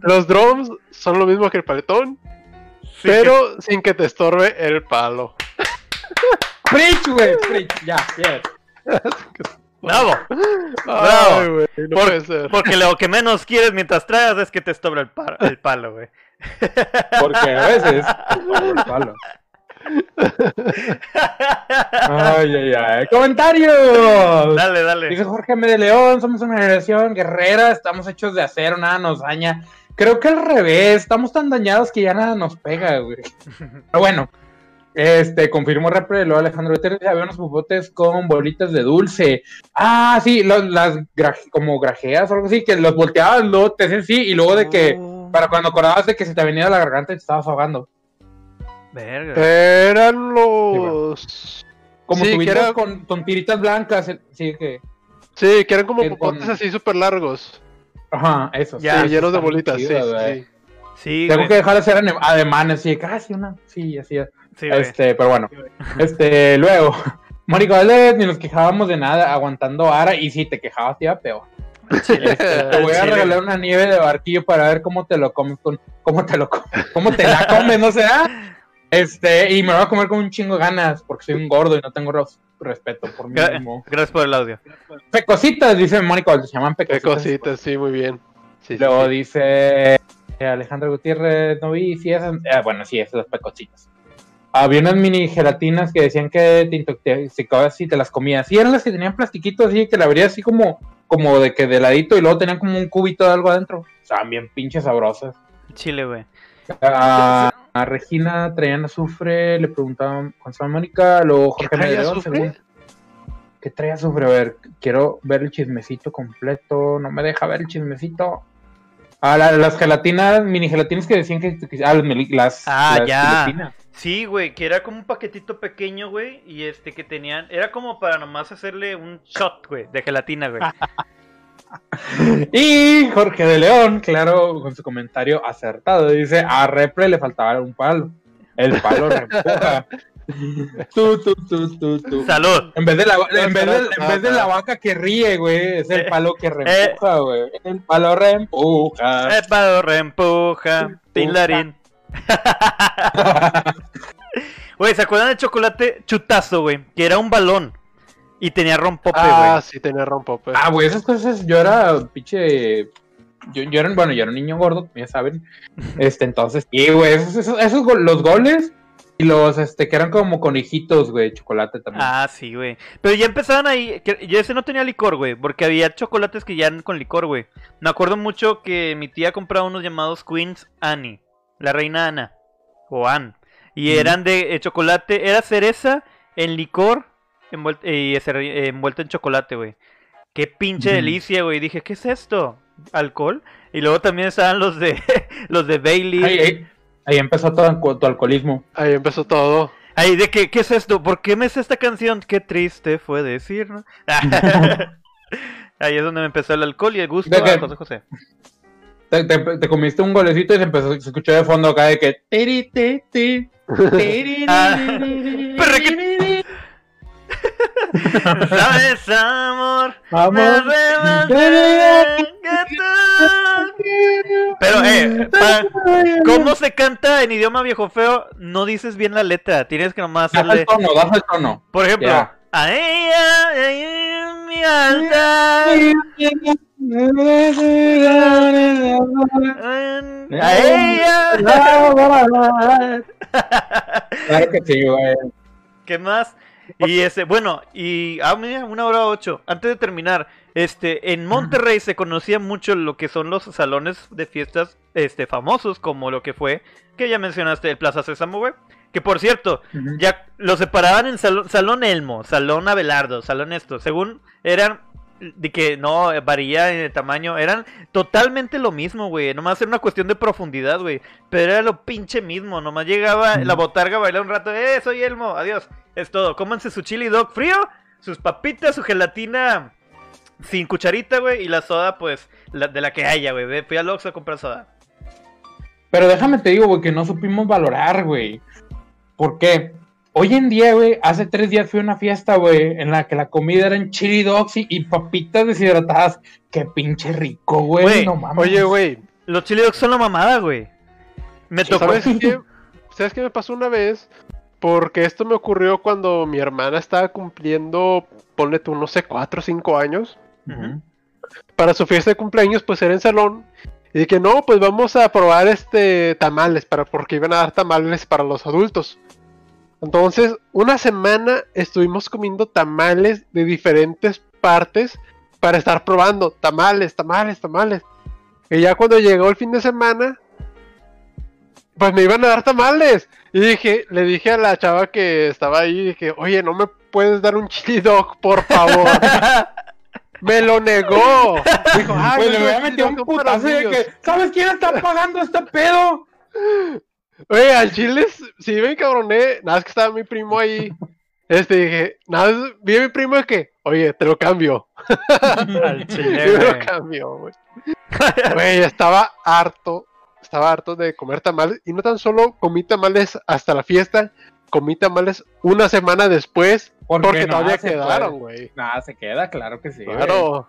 Los drums son lo mismo que el paletón, Sí, pero sin que te estorbe el palo. Preach, güey, preach, ya, yes. Bravo. Ay, güey, no Por- puede ser. Porque lo que menos quieres mientras tragas es que te sobra el, pa- el palo, güey. Porque a veces. El palo. Ay, ay, ay. ¡Comentarios! dale, dale. Dice Jorge M. de León, somos una generación guerrera, estamos hechos de acero, nada nos daña. Creo que al revés, estamos tan dañados que ya nada nos pega, güey. Pero bueno, este, confirmó Repre, luego Alejandro Gutiérrez, había unos popotes con bolitas de dulce. Ah, sí, los- las como grajeas o algo así, que los volteabas, luego te hacían así, y luego de que, Oh, para cuando acordabas de que se te venía la garganta y te estabas ahogando. Verga. Eran los. Como Sí, que tubitos era- con, con tiritas blancas, sí, que, Sí, que eran como Que popotes con- así súper largos. ajá, esos. Ya, sí, llenos de bolitas. Sí, chidos, sí, sí. Sí, Tengo que dejar de hacer ane- ademanes, así sí, una, sí, así es. Sí, güey. este, pero bueno, este, luego, Mónica Valdés, ni nos quejábamos de nada, aguantando Ara, y si te quejabas, te iba peor. Este, te voy a Chile. regalar una nieve de barquillo para ver cómo te lo comes, con, cómo te lo cómo te la comes, no sé, ah? Este, y me lo voy a comer con un chingo de ganas, porque soy un gordo y no tengo respeto por mí mismo. Gracias por el audio. Pecositas, dice Mónica se llaman pecositas. cositas, sí, muy bien. Sí, Luego sí. dice eh, Alejandro Gutiérrez, no vi si esas, eh, bueno, sí, esas pecositas. Había unas mini gelatinas que decían que te intoxicabas si te las comías. Sí, eran las que tenían plastiquito así, que la abrías así como, como de que de ladito y luego tenían como un cubito de algo adentro. Estaban bien pinches sabrosas. Chile, güey. A, a Regina traían azufre, le preguntaban con San Mónica, luego Jorge ¿Qué trae Medellón, azufre? según- ¿Qué trae azufre? A ver, quiero ver el chismecito completo, no me deja ver el chismecito. Ah, la- las gelatinas, mini gelatinas que decían que, ah, las, Ah, las ya. gelatinas. Sí, güey, que era como un paquetito pequeño, güey, y este que tenían, era como para nomás hacerle un shot, güey, de gelatina, güey. Y Jorge de León, claro, con su comentario acertado, dice, a Repre le faltaba un palo. El palo reempuja. tú, tú, tú, tú, tú. Salud. En vez de la, en vez de, en vez de la vaca que ríe, güey, es el palo que reempuja, güey. El palo reempuja. El palo reempuja. Tinlarín. Güey, ¿se acuerdan del chocolate chutazo, güey? Que era un balón. Y tenía rompope, güey. Ah, sí, tenía rompope. Ah, güey, esas cosas, yo era pinche. Yo, yo era, bueno, yo era un niño gordo, ya saben. Este, entonces, sí, güey, esos, esos, los goles y los, este, que eran como conejitos, güey, chocolate también. Ah, sí, güey. Pero ya empezaban ahí. Que, yo ese no tenía licor, güey. Porque había chocolates que ya eran con licor, güey. Me acuerdo mucho que mi tía compraba unos llamados Queens Annie. La reina Ana. O Anne. Y eran de eh, chocolate. Era cereza en licor. envuel- y ese- eh, envuelto en chocolate, güey. Qué pinche delicia, güey. Dije, ¿qué es esto? ¿Alcohol? Y luego también estaban los de los de Bailey. ahí, ahí, ahí empezó todo tu alcoholismo. Ahí empezó todo. Ahí de que, ¿qué es esto? ¿Por qué me sé esta canción? Qué triste fue decir, ¿no? Ahí es donde me empezó el alcohol y el gusto ¿De qué? a José José. Te, te- te comiste un golecito y se empezó, se escuchó de fondo acá de que. tiri, Ah, ¿Sabes, amor? Amor. Pero, eh, pa- ¿cómo se canta en idioma viejo feo? No dices bien la letra, tienes que nomás Das el tono, das el tono. Por ejemplo, Ya. a ella, a ella mi altar, a ella... Claro que sí, güey. ¿Qué más? Y ese, bueno, y ah, mira, una hora ocho. Antes de terminar, Este, en Monterrey se conocía mucho lo que son los salones de fiestas este, famosos, como lo que fue, que ya mencionaste, el Plaza Sésamo, güey. Que por cierto, ya lo separaban en salón, salón Elmo, Salón Abelardo, Salón esto. Según eran de que no varía en el tamaño, eran totalmente lo mismo, güey. Nomás era una cuestión de profundidad, güey. Pero era lo pinche mismo. Nomás llegaba la botarga, bailaba un rato, eh, soy Elmo, adiós. Es todo. Cómanse su chili dog frío, sus papitas, su gelatina sin cucharita, güey, y la soda, pues, de la que haya, güey. Fui al Oxxo a comprar soda. Pero déjame te digo, güey, que no supimos valorar, güey. ¿Por qué? Hoy en día, güey, hace tres días fui a una fiesta, güey, en la que la comida eran chili dogs y, papitas deshidratadas. Qué pinche rico, güey. No mames. Oye, güey. Los chili dogs son la mamada, güey. Me tocó. ¿Sabes qué? ¿Sabes qué me pasó una vez? Porque esto me ocurrió cuando mi hermana estaba cumpliendo, ponle tú, no sé, cuatro o cinco años. Para su fiesta de cumpleaños, pues era en salón. Y dije, no, pues vamos a probar este tamales, para, porque iban a dar tamales para los adultos. Entonces, una semana estuvimos comiendo tamales de diferentes partes para estar probando tamales, tamales, tamales. Y ya cuando llegó el fin de semana, pues me iban a dar tamales. Y dije, le dije a la chava que estaba ahí, dije, oye, ¿no me puedes dar un chili dog, por favor? me lo negó. Dijo, ah, pues le voy a meter un putazo de que, ¿sabes quién está pagando este pedo? Oye, al chile sí me cabroné, nada es que estaba mi primo ahí. Este dije, nada, vi a mi primo que, oye, te lo cambio. Al chile, te lo cambio, güey. Güey, estaba harto, estaba harto de comer tamales. Y no tan solo comí tamales hasta la fiesta, comí tamales una semana después. Porque, todavía quedaron, güey. Nada, se queda, claro que sí. Claro.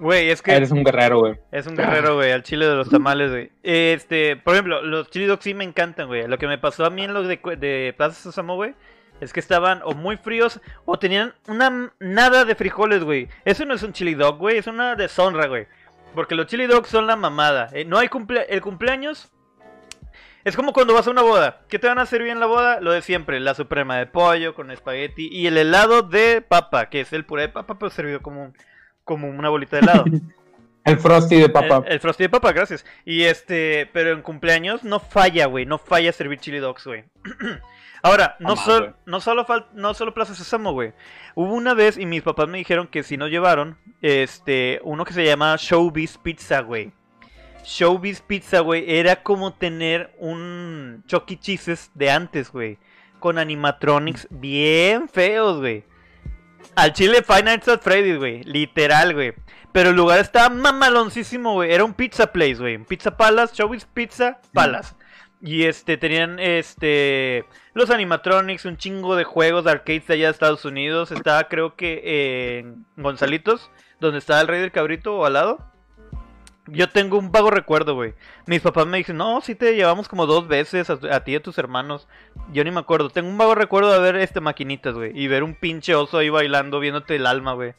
Güey, es que. Eres un guerrero, güey. Es un guerrero, güey, al chile de los tamales, güey. Este, por ejemplo, los chili dogs sí me encantan, güey. Lo que me pasó a mí en los de, de Plaza Sésamo, güey, es que estaban o muy fríos o tenían una nada de frijoles, güey. Eso no es un chili dog, güey, es una deshonra, güey. Porque los chili dogs son la mamada. Eh, no hay cumple el cumpleaños. Es como cuando vas a una boda. ¿Qué te van a servir en la boda? Lo de siempre, la suprema de pollo con espagueti y el helado de papa, que es el puré de papa, pero servido como un como una bolita de helado. el frosty de papa. El, frosty de papa, gracias. Y este, pero en cumpleaños no falla, güey, no falla servir chili dogs, güey. Ahora, no, solo no, solo no solo Plaza Sésamo, güey. Hubo una vez y mis papás me dijeron que si no llevaron, este, uno que se llama Showbiz Pizza, güey. Showbiz Pizza, güey, era como tener un Chucky e. Cheeses de antes, güey. Con animatronics bien feos, güey al chile Five Nights at Freddy's, güey. Literal, güey. Pero el lugar estaba mamaloncísimo, güey. Era un pizza place, güey. Pizza Palace, Showbiz Pizza Palace. Y este, tenían este. Los animatronics, un chingo de juegos de arcades de allá de Estados Unidos. Estaba, creo que en Gonzalitos, donde estaba el Rey del Cabrito o al lado. Yo tengo un vago recuerdo, güey. Mis papás me dicen, no, si te llevamos como dos veces a, ti y a tus hermanos. Yo ni me acuerdo. Tengo un vago recuerdo de ver este maquinitas, güey. Y ver un pinche oso ahí bailando, viéndote el alma, güey.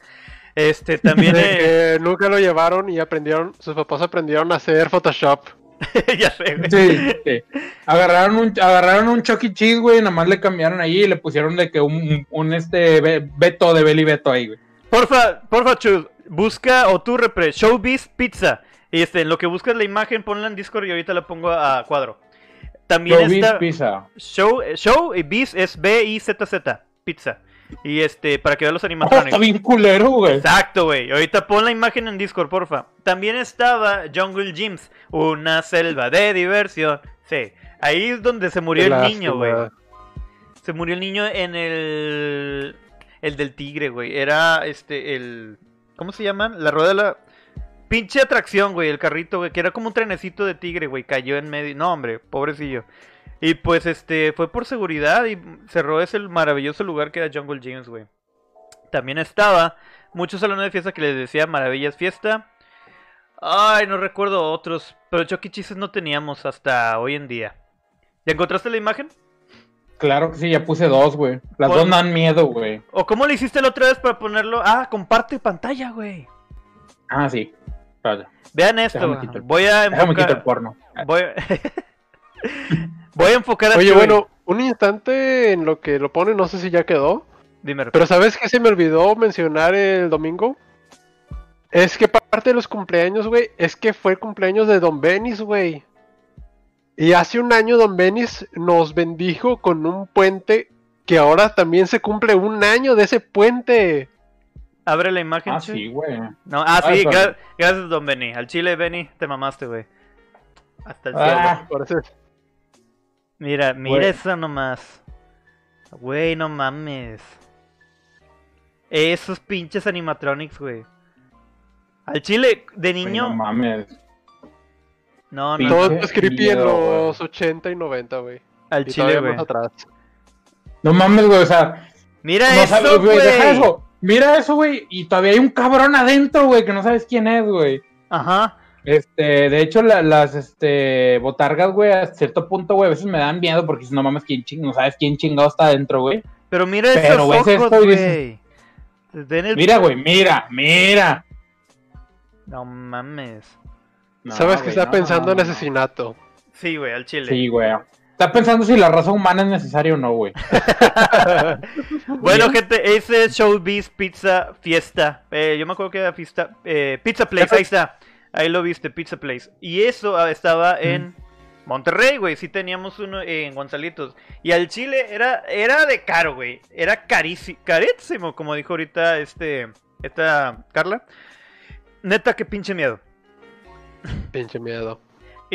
Este, también... Eh... nunca lo llevaron y aprendieron, sus papás aprendieron a hacer Photoshop. ya sé, güey. Sí, Agarraron un, agarraron un Chucky e. Cheese, güey, nada más le cambiaron ahí y le pusieron de que un, un, este Beto de Belly Beto ahí, güey. Porfa, porfa, Chus, busca o tú repre, Showbiz Pizza. Y este, en lo que buscas la imagen, ponla en Discord y ahorita la pongo a cuadro. También show está. Pizza. Show, show y Biz es B-I-Z-Z. Pizza. Y este, para que vean los animatronics. está bien culero, güey. Exacto, güey. Ahorita pon la imagen en Discord, porfa. También estaba Jungle Gyms, una selva de diversión. Sí, ahí es donde se murió el niño, güey. Se murió el niño en el. El del tigre, güey. Era este, el. ¿Cómo se llaman? La rueda de la. Pinche atracción, güey, el carrito, güey, que era como un trenecito de tigre, güey, cayó en medio. No, hombre, pobrecillo. Y pues este, fue por seguridad y cerró ese maravilloso lugar que era Jungle James, güey. También estaba muchos salones de fiesta que les decía Maravillas Fiesta. Ay, no recuerdo otros, pero Chucky E. no teníamos hasta hoy en día. ¿Ya encontraste la imagen? Claro que sí, ya puse dos, güey. Las dos dan miedo, güey. ¿O cómo le hiciste la otra vez para ponerlo? Ah, comparte pantalla, güey. Ah, sí. Vean esto. Voy a enfocar. el porno. Voy a... Voy a enfocar a Oye, bueno, un instante en lo que lo pone, no sé si ya quedó. Dime. Pero ¿sabes qué se me olvidó mencionar el domingo? Es que parte de los cumpleaños, güey, es que fue el cumpleaños de Don Benis, güey. Y hace un año Don Benis nos bendijo con un puente que ahora también se cumple un año de ese puente. Abre la imagen. Ah, sí, güey. No, ah, Ah, sí, gra- gracias, Don Benny. Al chile, Benny, te mamaste, güey. Hasta el cielo. Ah, Por eso es- Mira, mira Güey. eso nomás. Güey, no mames. Esos pinches animatronics, güey. Al chile, de güey, niño. no mames. No, no, Todo es creepy en los 80 y 90, güey. Al Y chile, güey. atrás. No mames, güey, o sea, Mira no eso, güey, deja eso. Mira eso, güey, y todavía hay un cabrón adentro, güey, que no sabes quién es, güey. Ajá. Este, de hecho, la- las este, botargas, güey, a cierto punto, güey, a veces me dan miedo porque si no mames, quién ching, no sabes quién chingado está adentro, güey. Pero mira Pero esos ves ojos, esto güey. El- Mira, güey, mira, mira. No mames. No, Sabes que güey, está no, pensando no, en asesinato. Sí, güey, al chile. Sí, güey. Está pensando si la raza humana es necesaria o no, güey. Bueno, gente, ese es Showbiz Pizza Fiesta. Eh, yo me acuerdo que era fiesta, eh, Pizza Place, ahí está. Ahí lo viste, Pizza Place. Y eso ah, estaba en Monterrey, güey. Sí teníamos uno en Gonzalitos. Y al Chile era, era de caro, güey. Era carísimo, carísimo, como dijo ahorita este, esta Carla. Neta, qué pinche miedo. Pinche miedo.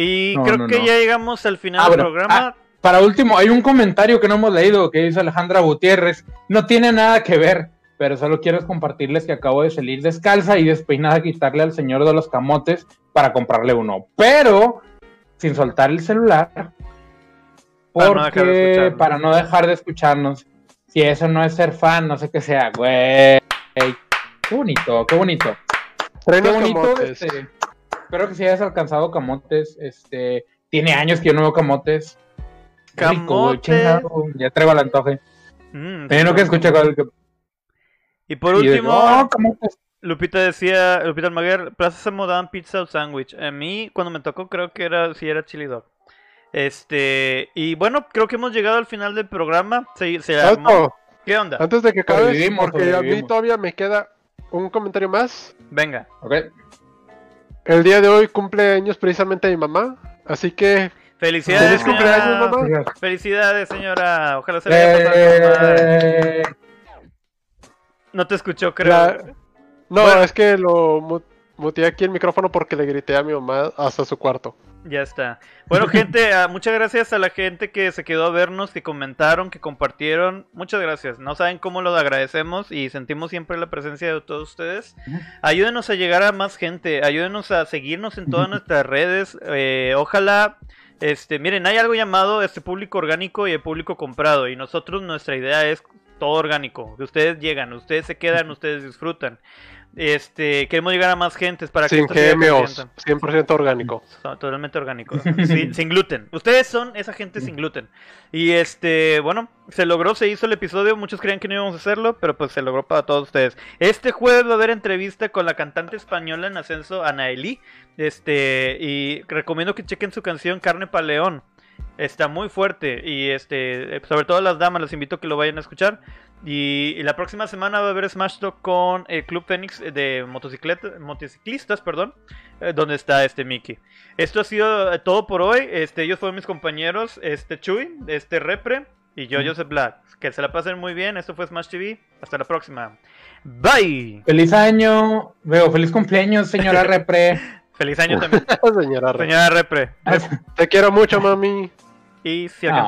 Y No, creo no, que no. ya llegamos al final Ah, del bueno. programa. Para último, hay un comentario que no hemos leído que dice Alejandra Gutiérrez. No tiene nada que ver, pero solo quiero compartirles que acabo de salir descalza y despeinada a quitarle al señor de los camotes para comprarle uno. Pero sin soltar el celular. Para no dejar de Porque escucharnos. para no dejar de escucharnos. Si eso no es ser fan, no sé qué sea, güey. Qué bonito, qué bonito. Qué bonito. camotes. este, espero que si hayas alcanzado camotes. Este, tiene años que yo no veo camotes. Rico, Camotes. chingado, Ya traigo el antoje. Mm, uno que escucha con el que. Y por y último, "Oh, camotes". Lupita decía, Lupita Almaguer, Plaza daban pizza o sándwich. A mí, cuando me tocó, creo que era, sí era chili dog. Este, y bueno, creo que hemos llegado al final del programa. Se, se armó- ¿Qué onda? antes de que acabes, porque a mí todavía me queda un comentario más. Venga. Ok. El día de hoy cumple años precisamente mi mamá, así que Felicidades, Feliz cumpleaños, mamá. Felicidades, señora. Ojalá se le haya pasado. Eh, No te escuchó, creo. la- no, Bueno. es que lo mu- muteé aquí el micrófono porque le grité a mi mamá hasta su cuarto. Ya está. Bueno, gente, ah, muchas gracias a la gente que se quedó a vernos, que comentaron, que compartieron. Muchas gracias. No saben cómo lo agradecemos y sentimos siempre la presencia de todos ustedes. Ayúdenos a llegar a más gente. Ayúdenos a seguirnos en todas nuestras redes. eh, ojalá. Este, miren, hay algo llamado este público orgánico y el público comprado. Y nosotros, nuestra idea es todo orgánico. Ustedes llegan, ustedes se quedan, ustedes disfrutan. Este, queremos llegar a más gentes para que Sin esto siga GMOs, creciendo. 100% orgánico. Totalmente orgánicos. sin, sin gluten. Ustedes son esa gente sin gluten. Y este, bueno, se logró, se hizo el episodio. Muchos creían que no íbamos a hacerlo, pero pues se logró para todos ustedes. Este jueves va a haber entrevista con la cantante española en ascenso, Anaeli. Este, y recomiendo que chequen su canción Carne pa' León. Está muy fuerte. Y este, sobre todo las damas, les invito a que lo vayan a escuchar. Y, y la próxima semana va a haber Smash Talk con el Club Fénix de motocicleta, motociclistas, perdón, eh, donde está este Mickey. Esto ha sido eh, todo por hoy. Este, ellos fueron mis compañeros, este Chuy, este Repre y yo, Joseph Black. Que se la pasen muy bien. Esto fue Smash TV. Hasta la próxima. Bye. Feliz año. Veo, feliz cumpleaños, señora Repre. Feliz año también, Señora, Re- señora Repre. te quiero mucho, mami. Y si Ah. alcanzó.